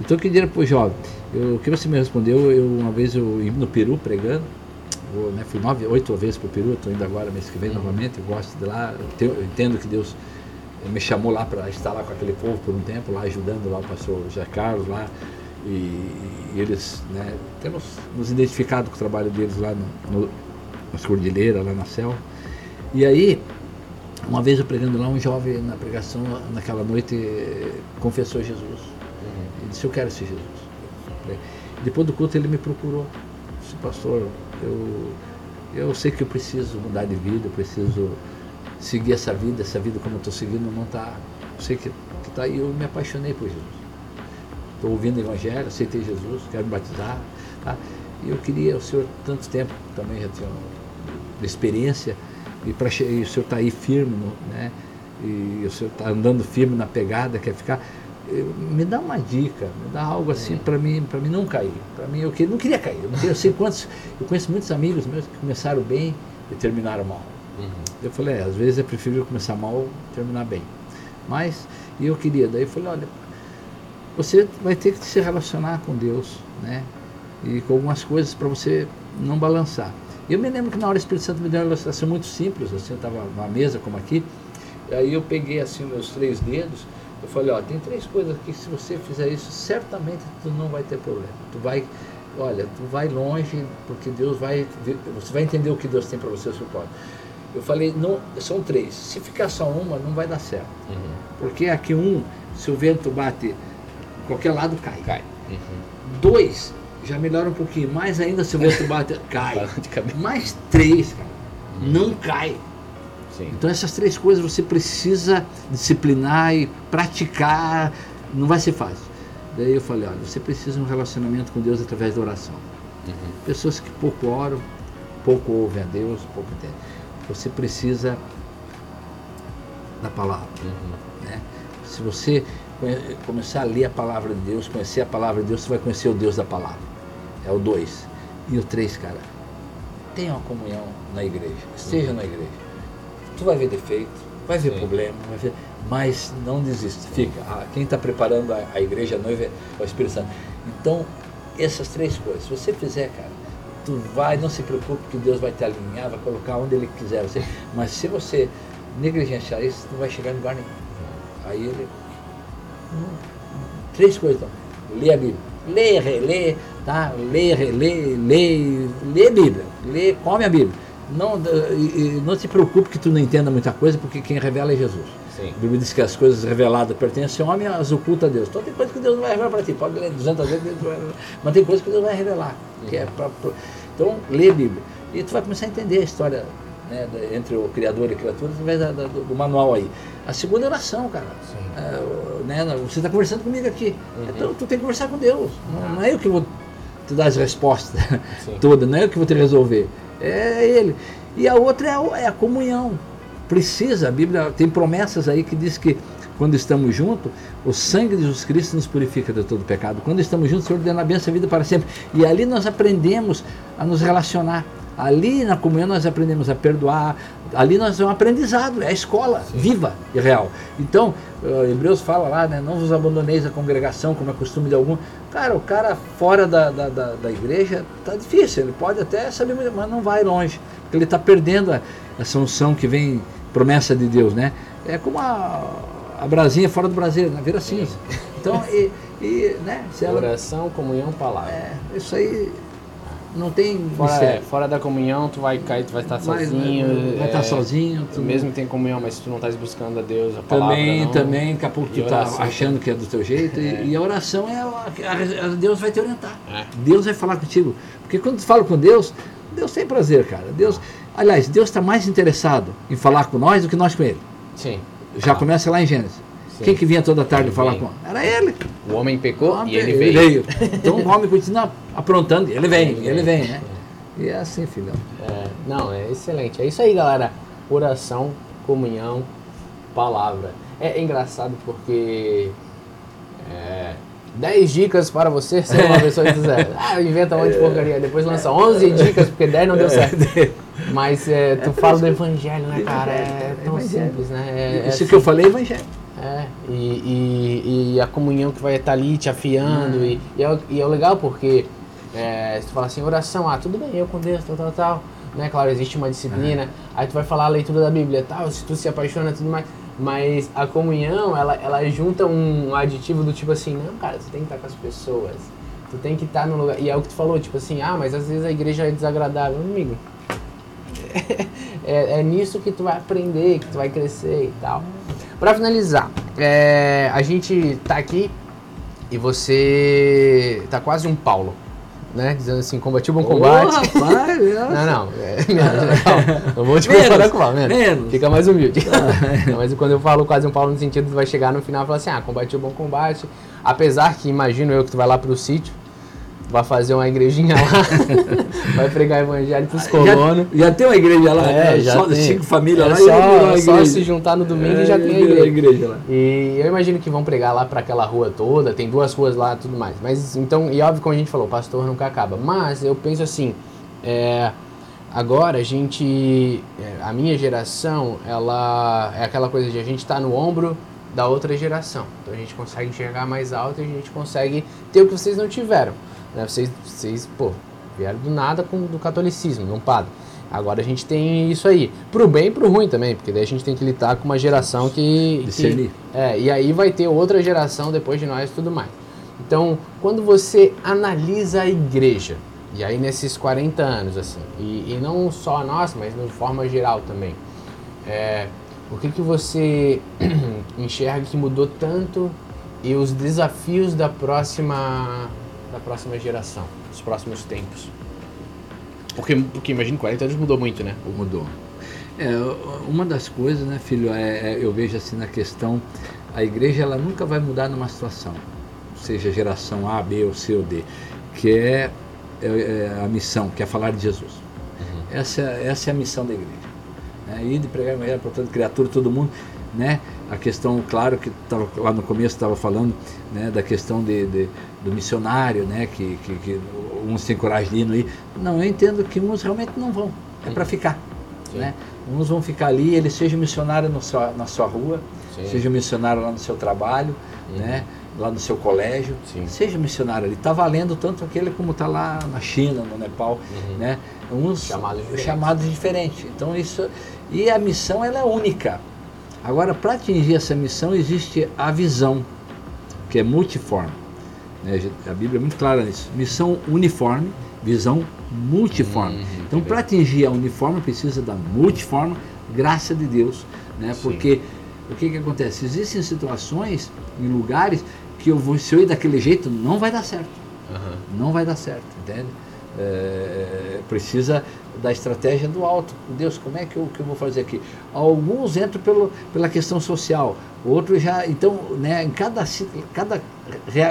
Speaker 3: Então eu queria para o jovem, eu- o que você me respondeu, eu, uma vez eu ia no Peru pregando, eu, né, fui nove, oito vezes para o Peru, estou indo agora mês que vem novamente, eu gosto de lá, eu, tenho- eu entendo que Deus me chamou lá para estar lá com aquele povo por um tempo, lá ajudando lá o pastor José Carlos lá, e, eles, né, temos nos identificado com o trabalho deles lá no, no, nas cordilheiras, lá na selva. E aí, uma vez eu pregando lá, um jovem na pregação, naquela noite, confessou Jesus. Ele disse, eu quero esse Jesus. Depois do culto ele me procurou. Disse, pastor, eu, eu sei que eu preciso mudar de vida, eu preciso seguir essa vida, essa vida como eu estou seguindo não está Você que está aí, eu me apaixonei por Jesus. Estou ouvindo o Evangelho, aceitei Jesus, quero me batizar. Tá? E eu queria, o senhor, tanto tempo também já tinha uma experiência, e, pra, e o senhor está aí firme, né? E o senhor está andando firme na pegada, quer ficar. Me dá uma dica, me dá algo assim para mim, para mim não cair. Para mim eu que- não queria cair. Eu, não queria- eu sei quantos, eu conheço muitos amigos meus que começaram bem e terminaram mal. Eu falei, é, às vezes é preferível começar mal e terminar bem. Mas, e eu queria, daí eu falei, olha, você vai ter que se relacionar com Deus, né? E com algumas coisas para você não balançar. Eu me lembro que na hora o Espírito Santo me deu uma ilustração muito simples, assim, eu estava numa mesa como aqui, e aí eu peguei assim meus três dedos, eu falei, ó, tem três coisas aqui, se você fizer isso, certamente tu não vai ter problema. Tu vai, olha, tu vai longe, porque Deus vai, você vai entender o que Deus tem para você, seu próprio. Eu falei, não, são três. Se ficar só uma, não vai dar certo. Porque aqui um, se o vento bate qualquer lado, cai.
Speaker 1: Cai.
Speaker 3: Dois, já melhora um pouquinho. Mais ainda, se o vento bate, cai. Mais três, cara, não cai.
Speaker 1: Sim.
Speaker 3: Então essas três coisas você precisa disciplinar e praticar. Não vai ser fácil. Daí eu falei, olha, você precisa de um relacionamento com Deus através da oração. Pessoas que pouco oram, pouco ouvem a Deus, pouco entendem. Você precisa da palavra. né? Se você começar a ler a palavra de Deus, conhecer a palavra de Deus, você vai conhecer o Deus da palavra. É o dois. E o três, cara, tenha uma comunhão na igreja. Esteja na igreja. Tu vai ver defeito, vai ver
Speaker 1: Sim.
Speaker 3: problema, vai ver, mas não desista. Fica. Ah, quem está preparando a, a igreja a noiva é o Espírito Santo. Então, essas três coisas, se você fizer, cara, tu vai, não se preocupe que Deus vai te alinhar, vai colocar onde Ele quiser você. Mas se você negligenciar isso, tu não vai chegar em lugar nenhum. Aí ele. Três coisas. Lê a Bíblia. Lê, relê, tá? Lê, relê, lê, lê a Bíblia. Lê, come a Bíblia. Não, e- e não se preocupe que tu não entenda muita coisa, porque quem revela é Jesus.
Speaker 1: Sim.
Speaker 3: A Bíblia diz que as coisas reveladas pertencem ao homem, as oculta a Deus. Então tem coisas que Deus não vai revelar para ti. Pode ler 200 vezes, mas tem coisas que Deus vai revelar. Que é pra, pra- então, lê a Bíblia. E tu vai começar a entender a história né, entre o Criador e a criatura através da- da- do, do manual aí. A segunda é oração, cara.
Speaker 1: Sim.
Speaker 3: O- né, você está conversando comigo aqui. Então tu tem que conversar com Deus. Não, não é eu que vou te dar as respostas todas, não é eu que vou te resolver. É Ele. E a outra é a, é a comunhão. Precisa, a Bíblia tem promessas aí que diz que quando estamos juntos, o sangue de Jesus Cristo nos purifica de todo pecado. Quando estamos juntos, o Senhor ordena a bênção a vida para sempre. E ali nós aprendemos a nos relacionar. Ali na comunhão nós aprendemos a perdoar. Ali nós é um aprendizado, é a escola viva e real. Então, eh, Hebreus fala lá, né, não vos abandoneis a congregação, como é costume de algum. Cara, o cara fora da, da, da, da igreja tá difícil, ele pode até saber, mas não vai longe, porque ele está perdendo a, essa unção que vem, promessa de Deus, né? É como a, a brasinha fora do Brasil, na vira cinza. Então, e, e né, se ela,
Speaker 1: Oração, comunhão, palavra.
Speaker 3: é, isso aí não tem
Speaker 1: Fora,
Speaker 3: mistério.
Speaker 1: fora da comunhão, tu vai cair, tu vai estar
Speaker 3: Vai-
Speaker 1: sozinho.
Speaker 3: vai estar
Speaker 1: é,
Speaker 3: sozinho.
Speaker 1: Tu mesmo tem comunhão, mas se tu não estás buscando a Deus, a palavra
Speaker 3: Também,
Speaker 1: não,
Speaker 3: também, daqui a pouco tu
Speaker 1: E
Speaker 3: está achando que é do teu jeito. e-
Speaker 1: É.
Speaker 3: E, a oração é. a- a- Deus vai te orientar.
Speaker 1: É.
Speaker 3: Deus vai falar contigo. Porque quando tu fala com Deus, Deus tem prazer, cara. Deus, aliás, Deus está mais interessado em falar com nós do que nós com Ele.
Speaker 1: Sim.
Speaker 3: Já
Speaker 1: Ah,
Speaker 3: começa lá em Gênesis.
Speaker 1: Sim.
Speaker 3: Quem que vinha toda tarde
Speaker 1: Ele
Speaker 3: falar
Speaker 1: vem.
Speaker 3: com Era ele.
Speaker 1: O homem pecou
Speaker 3: O homem
Speaker 1: e ele
Speaker 3: veio.
Speaker 1: veio.
Speaker 3: Então o homem continua aprontando. Ele vem,
Speaker 1: Ele
Speaker 3: ele
Speaker 1: vem.
Speaker 3: vem, né? E é assim, filhão.
Speaker 1: É, não, é excelente. É isso aí, galera. Oração, comunhão, palavra. É engraçado porque. É, 10 dicas para você ser uma pessoa de zero. Ah, inventa um monte de porcaria. Depois lança 11 dicas porque 10 não deu certo. Mas é, tu fala do evangelho, né, cara? É tão
Speaker 3: Evangelho.
Speaker 1: simples, né? É, é
Speaker 3: Isso que eu falei é evangelho.
Speaker 1: É, e, e, e a comunhão que vai estar ali te afiando. E, e, é, o- e é legal porque é, se tu fala assim, oração, ah, tudo bem, eu com Deus, tal, tal, tal. Né? Claro, existe uma disciplina. Aí tu vai falar a leitura da Bíblia, tal, se tu se apaixona tudo mais. Mas a comunhão, ela, ela junta um aditivo do tipo assim, não, cara, tu tem que estar com as pessoas. Tu tem que estar no lugar. E é o que tu falou, tipo assim, ah, mas às vezes a igreja é desagradável. Amigo, é, é nisso que tu vai aprender, que tu vai crescer e tal. Pra finalizar, é, a gente tá aqui e você tá quase um Paulo. né? Dizendo assim, combati o bom combate.
Speaker 3: rapaz,
Speaker 1: Não, não, é, menos, não, não vou te
Speaker 3: Menos,
Speaker 1: comparar com o Paulo, menos.
Speaker 3: menos.
Speaker 1: Fica mais humilde. Não, mas quando eu falo quase um Paulo no sentido, tu vai chegar no final e falar assim, ah, combati o bom combate. Apesar que, imagino eu, que tu vai lá pro sítio, vai fazer uma igrejinha lá, vai pregar evangelho pros colonos.
Speaker 3: Já, já tem uma igreja lá,
Speaker 1: É,
Speaker 3: né?
Speaker 1: já
Speaker 3: só
Speaker 1: tem.
Speaker 3: cinco famílias
Speaker 1: É
Speaker 3: lá
Speaker 1: só, só
Speaker 3: igreja.
Speaker 1: se juntar no domingo e já
Speaker 3: É,
Speaker 1: tem a
Speaker 3: virou
Speaker 1: igreja.
Speaker 3: lá.
Speaker 1: E eu imagino que vão pregar lá para aquela rua toda, tem duas ruas lá e tudo mais. Mas então, e óbvio como a gente falou, o pastor nunca acaba. Mas eu penso assim, é, agora a gente, é, a minha geração, ela é aquela coisa de a gente estar no ombro da outra geração. Então a gente consegue enxergar mais alto e a gente consegue ter o que vocês não tiveram. Né? Vocês, vocês, pô, vieram do nada com do catolicismo, não padre. Agora a gente tem isso aí. Pro bem e pro ruim também, porque daí a gente tem que lidar com uma geração que.
Speaker 3: Discernir.
Speaker 1: é, e aí vai ter outra geração depois de nós e tudo mais. Então, quando você analisa a igreja, e aí nesses 40 anos, assim, e, e não só a nossa, mas de forma geral também, é, o que, que você enxerga que mudou tanto e os desafios da próxima, da próxima geração, dos próximos tempos? Porque, porque imagina, 40 anos mudou muito, né?
Speaker 3: Mudou. É, uma das coisas, né, filho, é, é, eu vejo assim na questão, a igreja ela nunca vai mudar numa situação, seja geração A, B ou C ou D, que é, é, é a missão, que é falar de Jesus. Essa, essa é a missão da igreja. Né? Ir de pregar evangelho para toda criatura, todo mundo, né? A questão, claro, que tava, lá no começo estava falando né, da questão de, de- do missionário, né? Que, que, que uns têm coragem de ir, não ir. Não, eu entendo que uns realmente não vão, é para ficar.
Speaker 1: Sim.
Speaker 3: Né? Uns vão ficar ali, ele seja missionário no sua, na sua rua,
Speaker 1: Sim.
Speaker 3: seja missionário lá no seu trabalho, né? lá no seu colégio,
Speaker 1: Sim.
Speaker 3: seja missionário ali. Está valendo tanto aquele como está lá na China, no Nepal,
Speaker 1: Uhum.
Speaker 3: né? Uns
Speaker 1: Chamados diferentes.
Speaker 3: chamados diferentes. Então isso e a missão ela é única. Agora para atingir essa missão existe a visão, que é multiforme. né? A Bíblia é muito clara nisso. Missão uniforme, visão multiforme.
Speaker 1: Uhum,
Speaker 3: então para atingir a uniforme precisa da multiforme, graça de Deus, né?
Speaker 1: Sim.
Speaker 3: Porque o que que acontece? Existem situações em lugares que eu vou se eu ir daquele jeito não vai dar certo
Speaker 1: Aham.
Speaker 3: não vai dar certo, entende? É, precisa da estratégia do alto. Deus, como é que eu, que eu vou fazer aqui? Alguns entram pelo, pela questão social, outros já. Então, né, em cada, cada,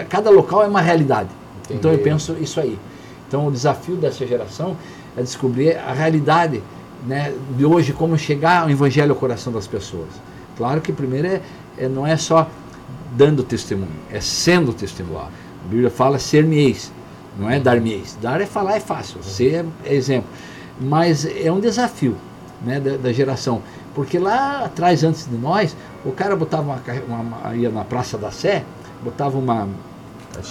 Speaker 3: cada local é uma realidade. Então eu
Speaker 1: Entendi.
Speaker 3: penso isso aí. Então o desafio dessa geração é descobrir a realidade né, de hoje, como chegar o evangelho ao coração das pessoas. Claro que primeiro é, é- não é só dando testemunho, é sendo testemunho. A Bíblia fala ser-me-eis, não é dar-me-eis. Dar é falar é fácil, ser é exemplo. Mas é um desafio né, da, da geração. Porque lá atrás, antes de nós, o cara botava uma, uma- ia na Praça da Sé, botava uma,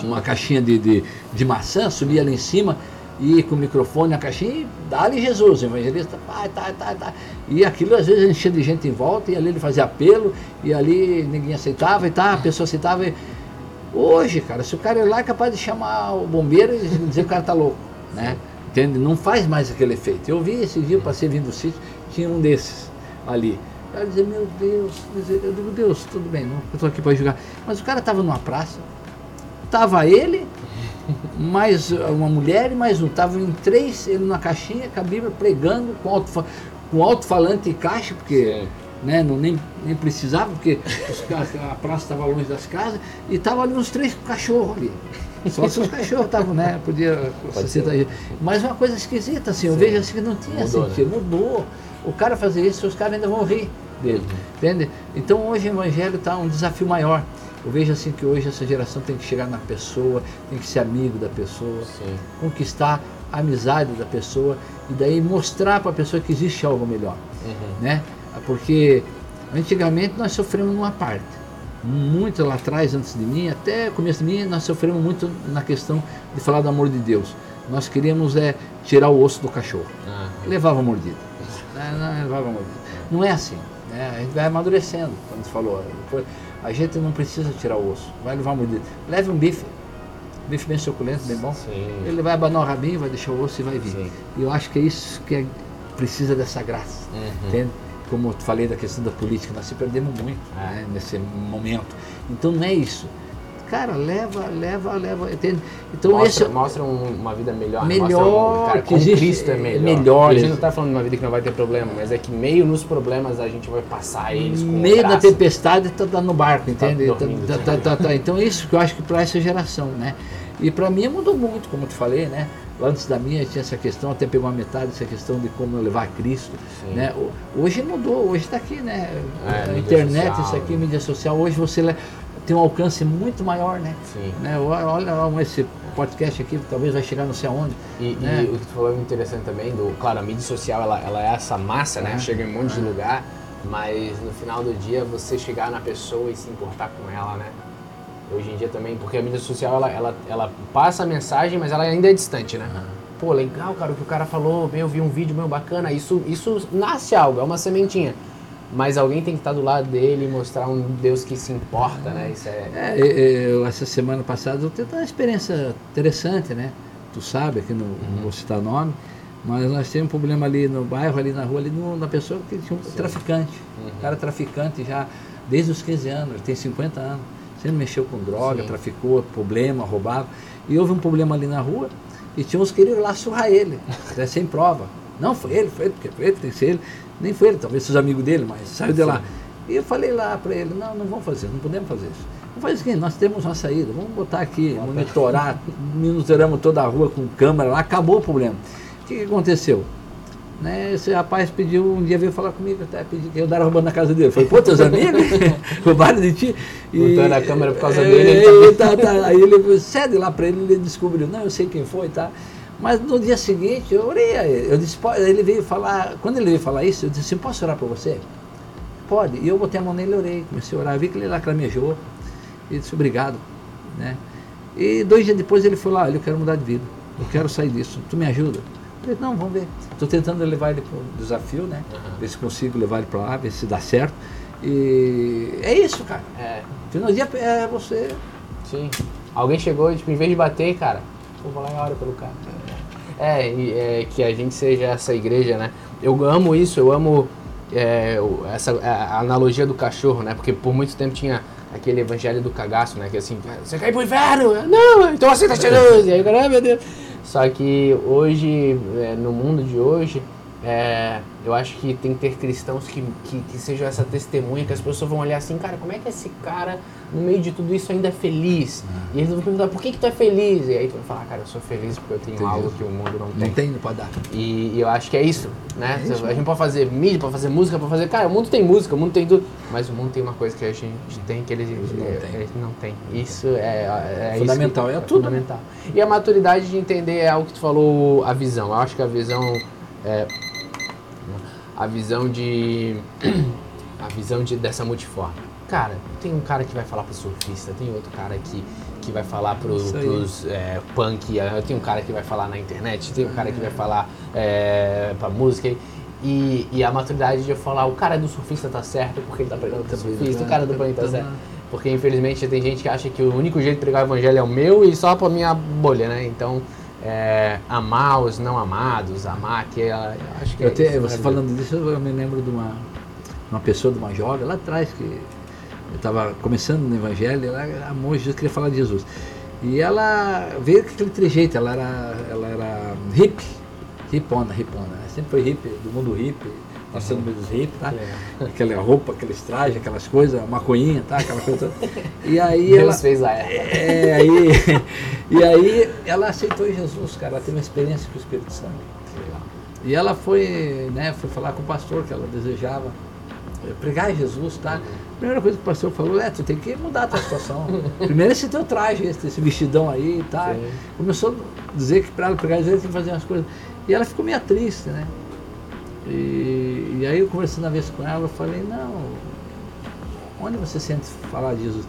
Speaker 3: uma caixinha de, de, de maçã, subia ali em cima e com o microfone na caixinha e dá-lhe Jesus, o evangelista, pá, tá, tá, tá. E aquilo às vezes enchia de gente em volta, e ali ele fazia apelo, e ali ninguém aceitava e tá, a pessoa aceitava. E... Hoje, cara, se o cara ir lá é capaz de chamar o bombeiro e dizer que o cara tá louco, né? Entende? Não faz mais aquele efeito. Eu vi esse dia, eu passei vindo do sítio, tinha um desses ali. O cara dizia, meu Deus, eu digo, Deus, tudo bem, não, eu tô aqui para julgar. Mas o cara tava numa praça, tava ele, mais uma mulher e mais um. Tava em três, ele na caixinha, com a Bíblia, pregando com alto, com alto-falante e caixa, porque né, não, nem, nem precisava, porque os a praça estava longe das casas, e estavam ali uns três cachorros ali. Só se os cachorros estavam, né? Podia. Mas uma coisa esquisita, assim, eu
Speaker 1: Sim.
Speaker 3: vejo assim que não tinha
Speaker 1: Mudou, né?
Speaker 3: sentido, mudou. O cara fazer isso, os caras ainda vão rir dele. Entende? Então hoje o evangelho está um desafio maior. Eu vejo assim que hoje essa geração tem que chegar na pessoa, tem que ser amigo da pessoa,
Speaker 1: Sim.
Speaker 3: conquistar a amizade da pessoa e daí mostrar para a pessoa que existe algo melhor,
Speaker 1: Uhum.
Speaker 3: né? Porque antigamente nós sofremos numa parte, muito lá atrás, antes de mim, até o começo de mim, nós sofremos muito na questão de falar do amor de Deus. Nós queríamos é, tirar o osso do cachorro,
Speaker 1: Ah,
Speaker 3: levava mordida, né? Não, levava mordida. Não é assim, né? A gente vai amadurecendo, como você falou. A gente não precisa tirar o osso, vai levar mordida. Leve um bife, bife bem suculento, bem bom.
Speaker 1: Sim.
Speaker 3: Ele vai abanar o rabinho, vai deixar o osso e vai vir.
Speaker 1: Sim.
Speaker 3: E eu acho que é isso que é- precisa dessa graça.
Speaker 1: Uhum.
Speaker 3: Entende? Como eu falei da questão da política, nós se perdemos muito
Speaker 1: É.
Speaker 3: né, nesse momento. Então não é isso. cara, leva, leva, leva. Entende? Então
Speaker 1: mostra,
Speaker 3: esse
Speaker 1: mostra um- uma vida melhor.
Speaker 3: Melhor,
Speaker 1: um, cara,
Speaker 3: que existe-
Speaker 1: Cristo é
Speaker 3: é
Speaker 1: melhor.
Speaker 3: melhor,
Speaker 1: a gente não tá falando de uma vida que não vai ter problema, mas é que meio nos problemas a gente vai passar eles com
Speaker 3: meio da
Speaker 1: graça.
Speaker 3: tempestade tá, tá no barco, entende? Tá-
Speaker 1: dormindo,
Speaker 3: tá-
Speaker 1: tá.
Speaker 3: tá- tá. Então isso que eu acho que para essa geração, né? E para mim mudou muito, como eu te falei, né? Antes da minha tinha essa questão, até pegou a metade dessa questão de como levar a Cristo,
Speaker 1: Sim.
Speaker 3: né? Hoje mudou, hoje está aqui, né?
Speaker 1: É,
Speaker 3: a internet,
Speaker 1: social,
Speaker 3: isso aqui,
Speaker 1: né?
Speaker 3: mídia social, hoje você tem um alcance muito maior, né?
Speaker 1: Sim.
Speaker 3: né? Olha, olha esse podcast aqui, talvez vai chegar não sei aonde.
Speaker 1: E,
Speaker 3: né?
Speaker 1: e o que tu falou é interessante também, do, claro, a mídia social ela, ela é essa massa, né?
Speaker 3: É.
Speaker 1: Chega em um monte de lugar, mas no final do dia você chegar na pessoa e se importar com ela, né? Hoje em dia também, porque a mídia social ela, ela, ela passa a mensagem, mas ela ainda é distante, né? Pô, legal, cara, o que o cara falou, eu vi um vídeo meu bacana, isso, isso nasce algo, é uma sementinha. Mas alguém tem que estar do lado dele e mostrar um Deus que se importa, né? Isso é.
Speaker 3: É, eu, essa semana passada eu tive uma experiência interessante, né? Tu sabe, aqui no, não vou citar nome, mas nós temos um problema ali no bairro, ali na rua, ali no, na pessoa que tinha um traficante. O cara é traficante já desde os 15 anos, ele tem 50 anos. Sempre mexeu com droga,
Speaker 1: Sim.
Speaker 3: traficou, problema, roubava. E houve um problema ali na rua e tinha uns que queriam lá surrar ele, né, sem prova. Não, foi ele, foi ele, porque foi ele, tem que ser ele. Nem foi ele, talvez seus amigos dele, mas saiu de lá. E eu falei lá para ele, não, não vamos fazer, não podemos fazer isso. Vamos fazer o seguinte, nós temos uma saída, vamos botar aqui, monitorar, monitoramos toda a rua com câmera lá, acabou o problema. O que, que aconteceu? Né, esse rapaz pediu, um dia veio falar comigo, até pediu que eu dava roubando na casa dele. Falei, pô, teus amigos roubaram de ti.
Speaker 1: Botando a câmera por causa
Speaker 3: É,
Speaker 1: dele, ele
Speaker 3: tá, tá. Aí ele cede lá para ele, ele descobriu, não, eu sei quem foi, tá? Mas no dia seguinte eu orei a ele. Eu disse, "Pode", ele veio falar, quando ele veio falar isso, eu disse assim, posso orar por você? Pode. E eu botei a mão nele e orei, comecei a orar, vi que ele lacramejou, e disse, obrigado, né? E dois dias depois ele falou, olha, eu quero mudar de vida, eu quero sair disso, tu me ajuda? Eu falei, não, vamos ver. Estou tentando levar ele para o desafio, né? Ver se consigo levar ele para lá, ver se dá certo. E é isso, cara.
Speaker 1: É,
Speaker 3: Final dia é você.
Speaker 1: Sim. Alguém chegou e, tipo, em vez de bater, cara, vou lá e ora pelo cara. É, e, é, que a gente seja essa igreja, né? Eu amo isso, eu amo é, essa a analogia do cachorro, né? Porque por muito tempo tinha aquele evangelho do cagaço, né? Que assim, você cai pro inferno! Não, então aceita Jesus! E aí cara, ah, meu Deus! Só que hoje, é, no mundo de hoje, é, eu acho que tem que ter cristãos que, que, que sejam essa testemunha, que as pessoas vão olhar assim, cara, como é que esse cara, no meio de tudo isso, ainda é feliz? E eles vão perguntar, por que, que tu é feliz? E aí tu vai falar, cara, eu sou feliz porque eu tenho
Speaker 3: Entendi.
Speaker 1: algo que o mundo não tem.
Speaker 3: Não tem, pode dar.
Speaker 1: E, e eu acho que é isso, né?
Speaker 3: É isso,
Speaker 1: a gente pode fazer mídia, pode fazer música, pode fazer. Cara, o mundo tem música, o mundo tem tudo. Mas o mundo tem uma coisa que a gente tem que eles
Speaker 3: Eles não
Speaker 1: é,
Speaker 3: têm.
Speaker 1: eles não tem. Isso é, é isso
Speaker 3: Fundamental,
Speaker 1: que-
Speaker 3: é tudo, né?
Speaker 1: fundamental. E a maturidade de entender é algo que tu falou, a visão. Eu acho que a visão é a visão de a visão de, dessa multiforma. Cara, tem um cara que vai falar pro surfista, tem outro cara que, que vai falar pro, pros é, punk, eu tenho um cara que vai falar na internet, tem um cara que vai falar é, pra música. E, e a maturidade de eu falar, o cara do surfista tá certo porque ele tá pregando pro surfista, o cara do punk tá certo. Porque infelizmente tem gente que acha que o único jeito de pregar o evangelho é o meu e só pra minha bolha, né? Então, é, amar os não amados, amar é, acho que é
Speaker 3: até,
Speaker 1: isso,
Speaker 3: você
Speaker 1: né?
Speaker 3: falando disso, eu me lembro de uma, uma pessoa, de uma jovem lá atrás, que eu estava começando no Evangelho, ela amou Jesus, queria falar de Jesus. E ela veio com aquele trejeito, ela era, ela era hippie, hipona, hipona, né? sempre foi hippie, do mundo hippie, passando no meio dos hippies, tá?
Speaker 1: Legal.
Speaker 3: Aquela roupa, aqueles trajes, aquelas coisas, maconhinha, tá? Aquela coisa toda. E aí
Speaker 1: Deus
Speaker 3: ela...
Speaker 1: fez a época.
Speaker 3: É, aí, e aí ela aceitou Jesus, cara, ela teve uma experiência com o Espírito Santo. E ela foi, né, foi falar com o pastor que ela desejava pregar Jesus, tá? A primeira coisa que o pastor falou é, tu tem que mudar a tua situação. Primeiro esse teu traje, esse, esse vestidão aí, tá?
Speaker 1: Sim.
Speaker 3: Começou a dizer que para ela pregar Jesus tem que fazer umas coisas. E ela ficou meio triste, né? E, e aí eu conversando uma vez com ela, eu falei, não, onde você sente falar de Jesus?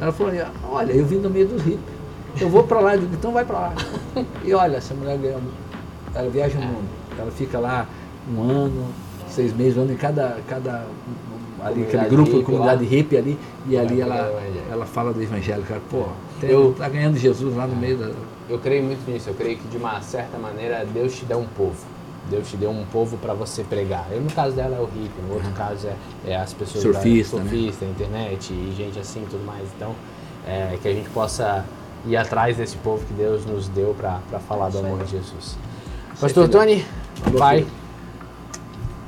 Speaker 3: Ela falou, olha, eu vim do meio dos hippies. Eu vou para lá, eu digo, então vai para lá. E olha, essa mulher ganha, ela viaja o mundo. Ela fica lá um ano, seis meses, um ano em cada, cada ali, aquele grupo,
Speaker 1: hippie
Speaker 3: comunidade
Speaker 1: lá.
Speaker 3: hippie ali, e ali ela, ela fala do evangelho, cara, pô, tem,
Speaker 1: Eu-
Speaker 3: tá ganhando Jesus lá no meio da.
Speaker 1: Eu creio muito nisso. Eu creio que de uma certa maneira Deus te dá um povo. Deus te deu um povo para você pregar. Eu, no caso dela é o hippie, no outro caso é, é as pessoas
Speaker 3: Surfista,
Speaker 1: da,
Speaker 3: né?
Speaker 1: surfista, internet e gente assim e tudo mais. Então, é, que a gente possa ir atrás desse povo que Deus nos deu para falar do amor de Jesus. Pastor. Tony, pai,
Speaker 3: filho.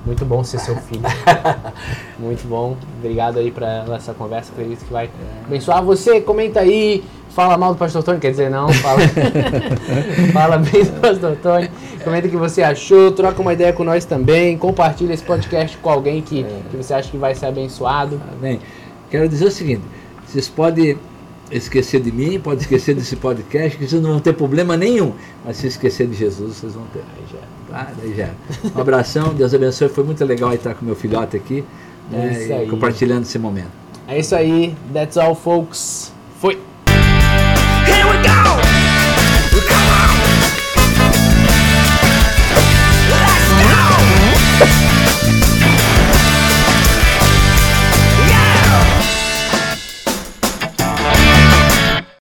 Speaker 1: Muito bom ser seu filho. muito bom. Obrigado aí para essa conversa. Acredito que vai abençoar você. Comenta aí. Fala mal do Pastor Tony, quer dizer, não. Fala, fala bem do Pastor Tony. Comenta o que você achou. Troca uma ideia com nós também. Compartilha esse podcast com alguém que, que você acha que vai ser abençoado.
Speaker 3: Amém. Quero dizer o seguinte: vocês podem esquecer de mim, podem esquecer desse podcast, que vocês não vão ter problema nenhum. Mas se esquecer de Jesus, vocês vão ter.
Speaker 1: Aí já.
Speaker 3: Tá? Daí já. era. Um abração, Deus abençoe. Foi muito legal estar com meu filhote aqui, né,
Speaker 1: É isso
Speaker 3: e
Speaker 1: aí.
Speaker 3: compartilhando esse momento.
Speaker 1: É isso aí. That's all, folks. Foi.
Speaker 2: Here we go.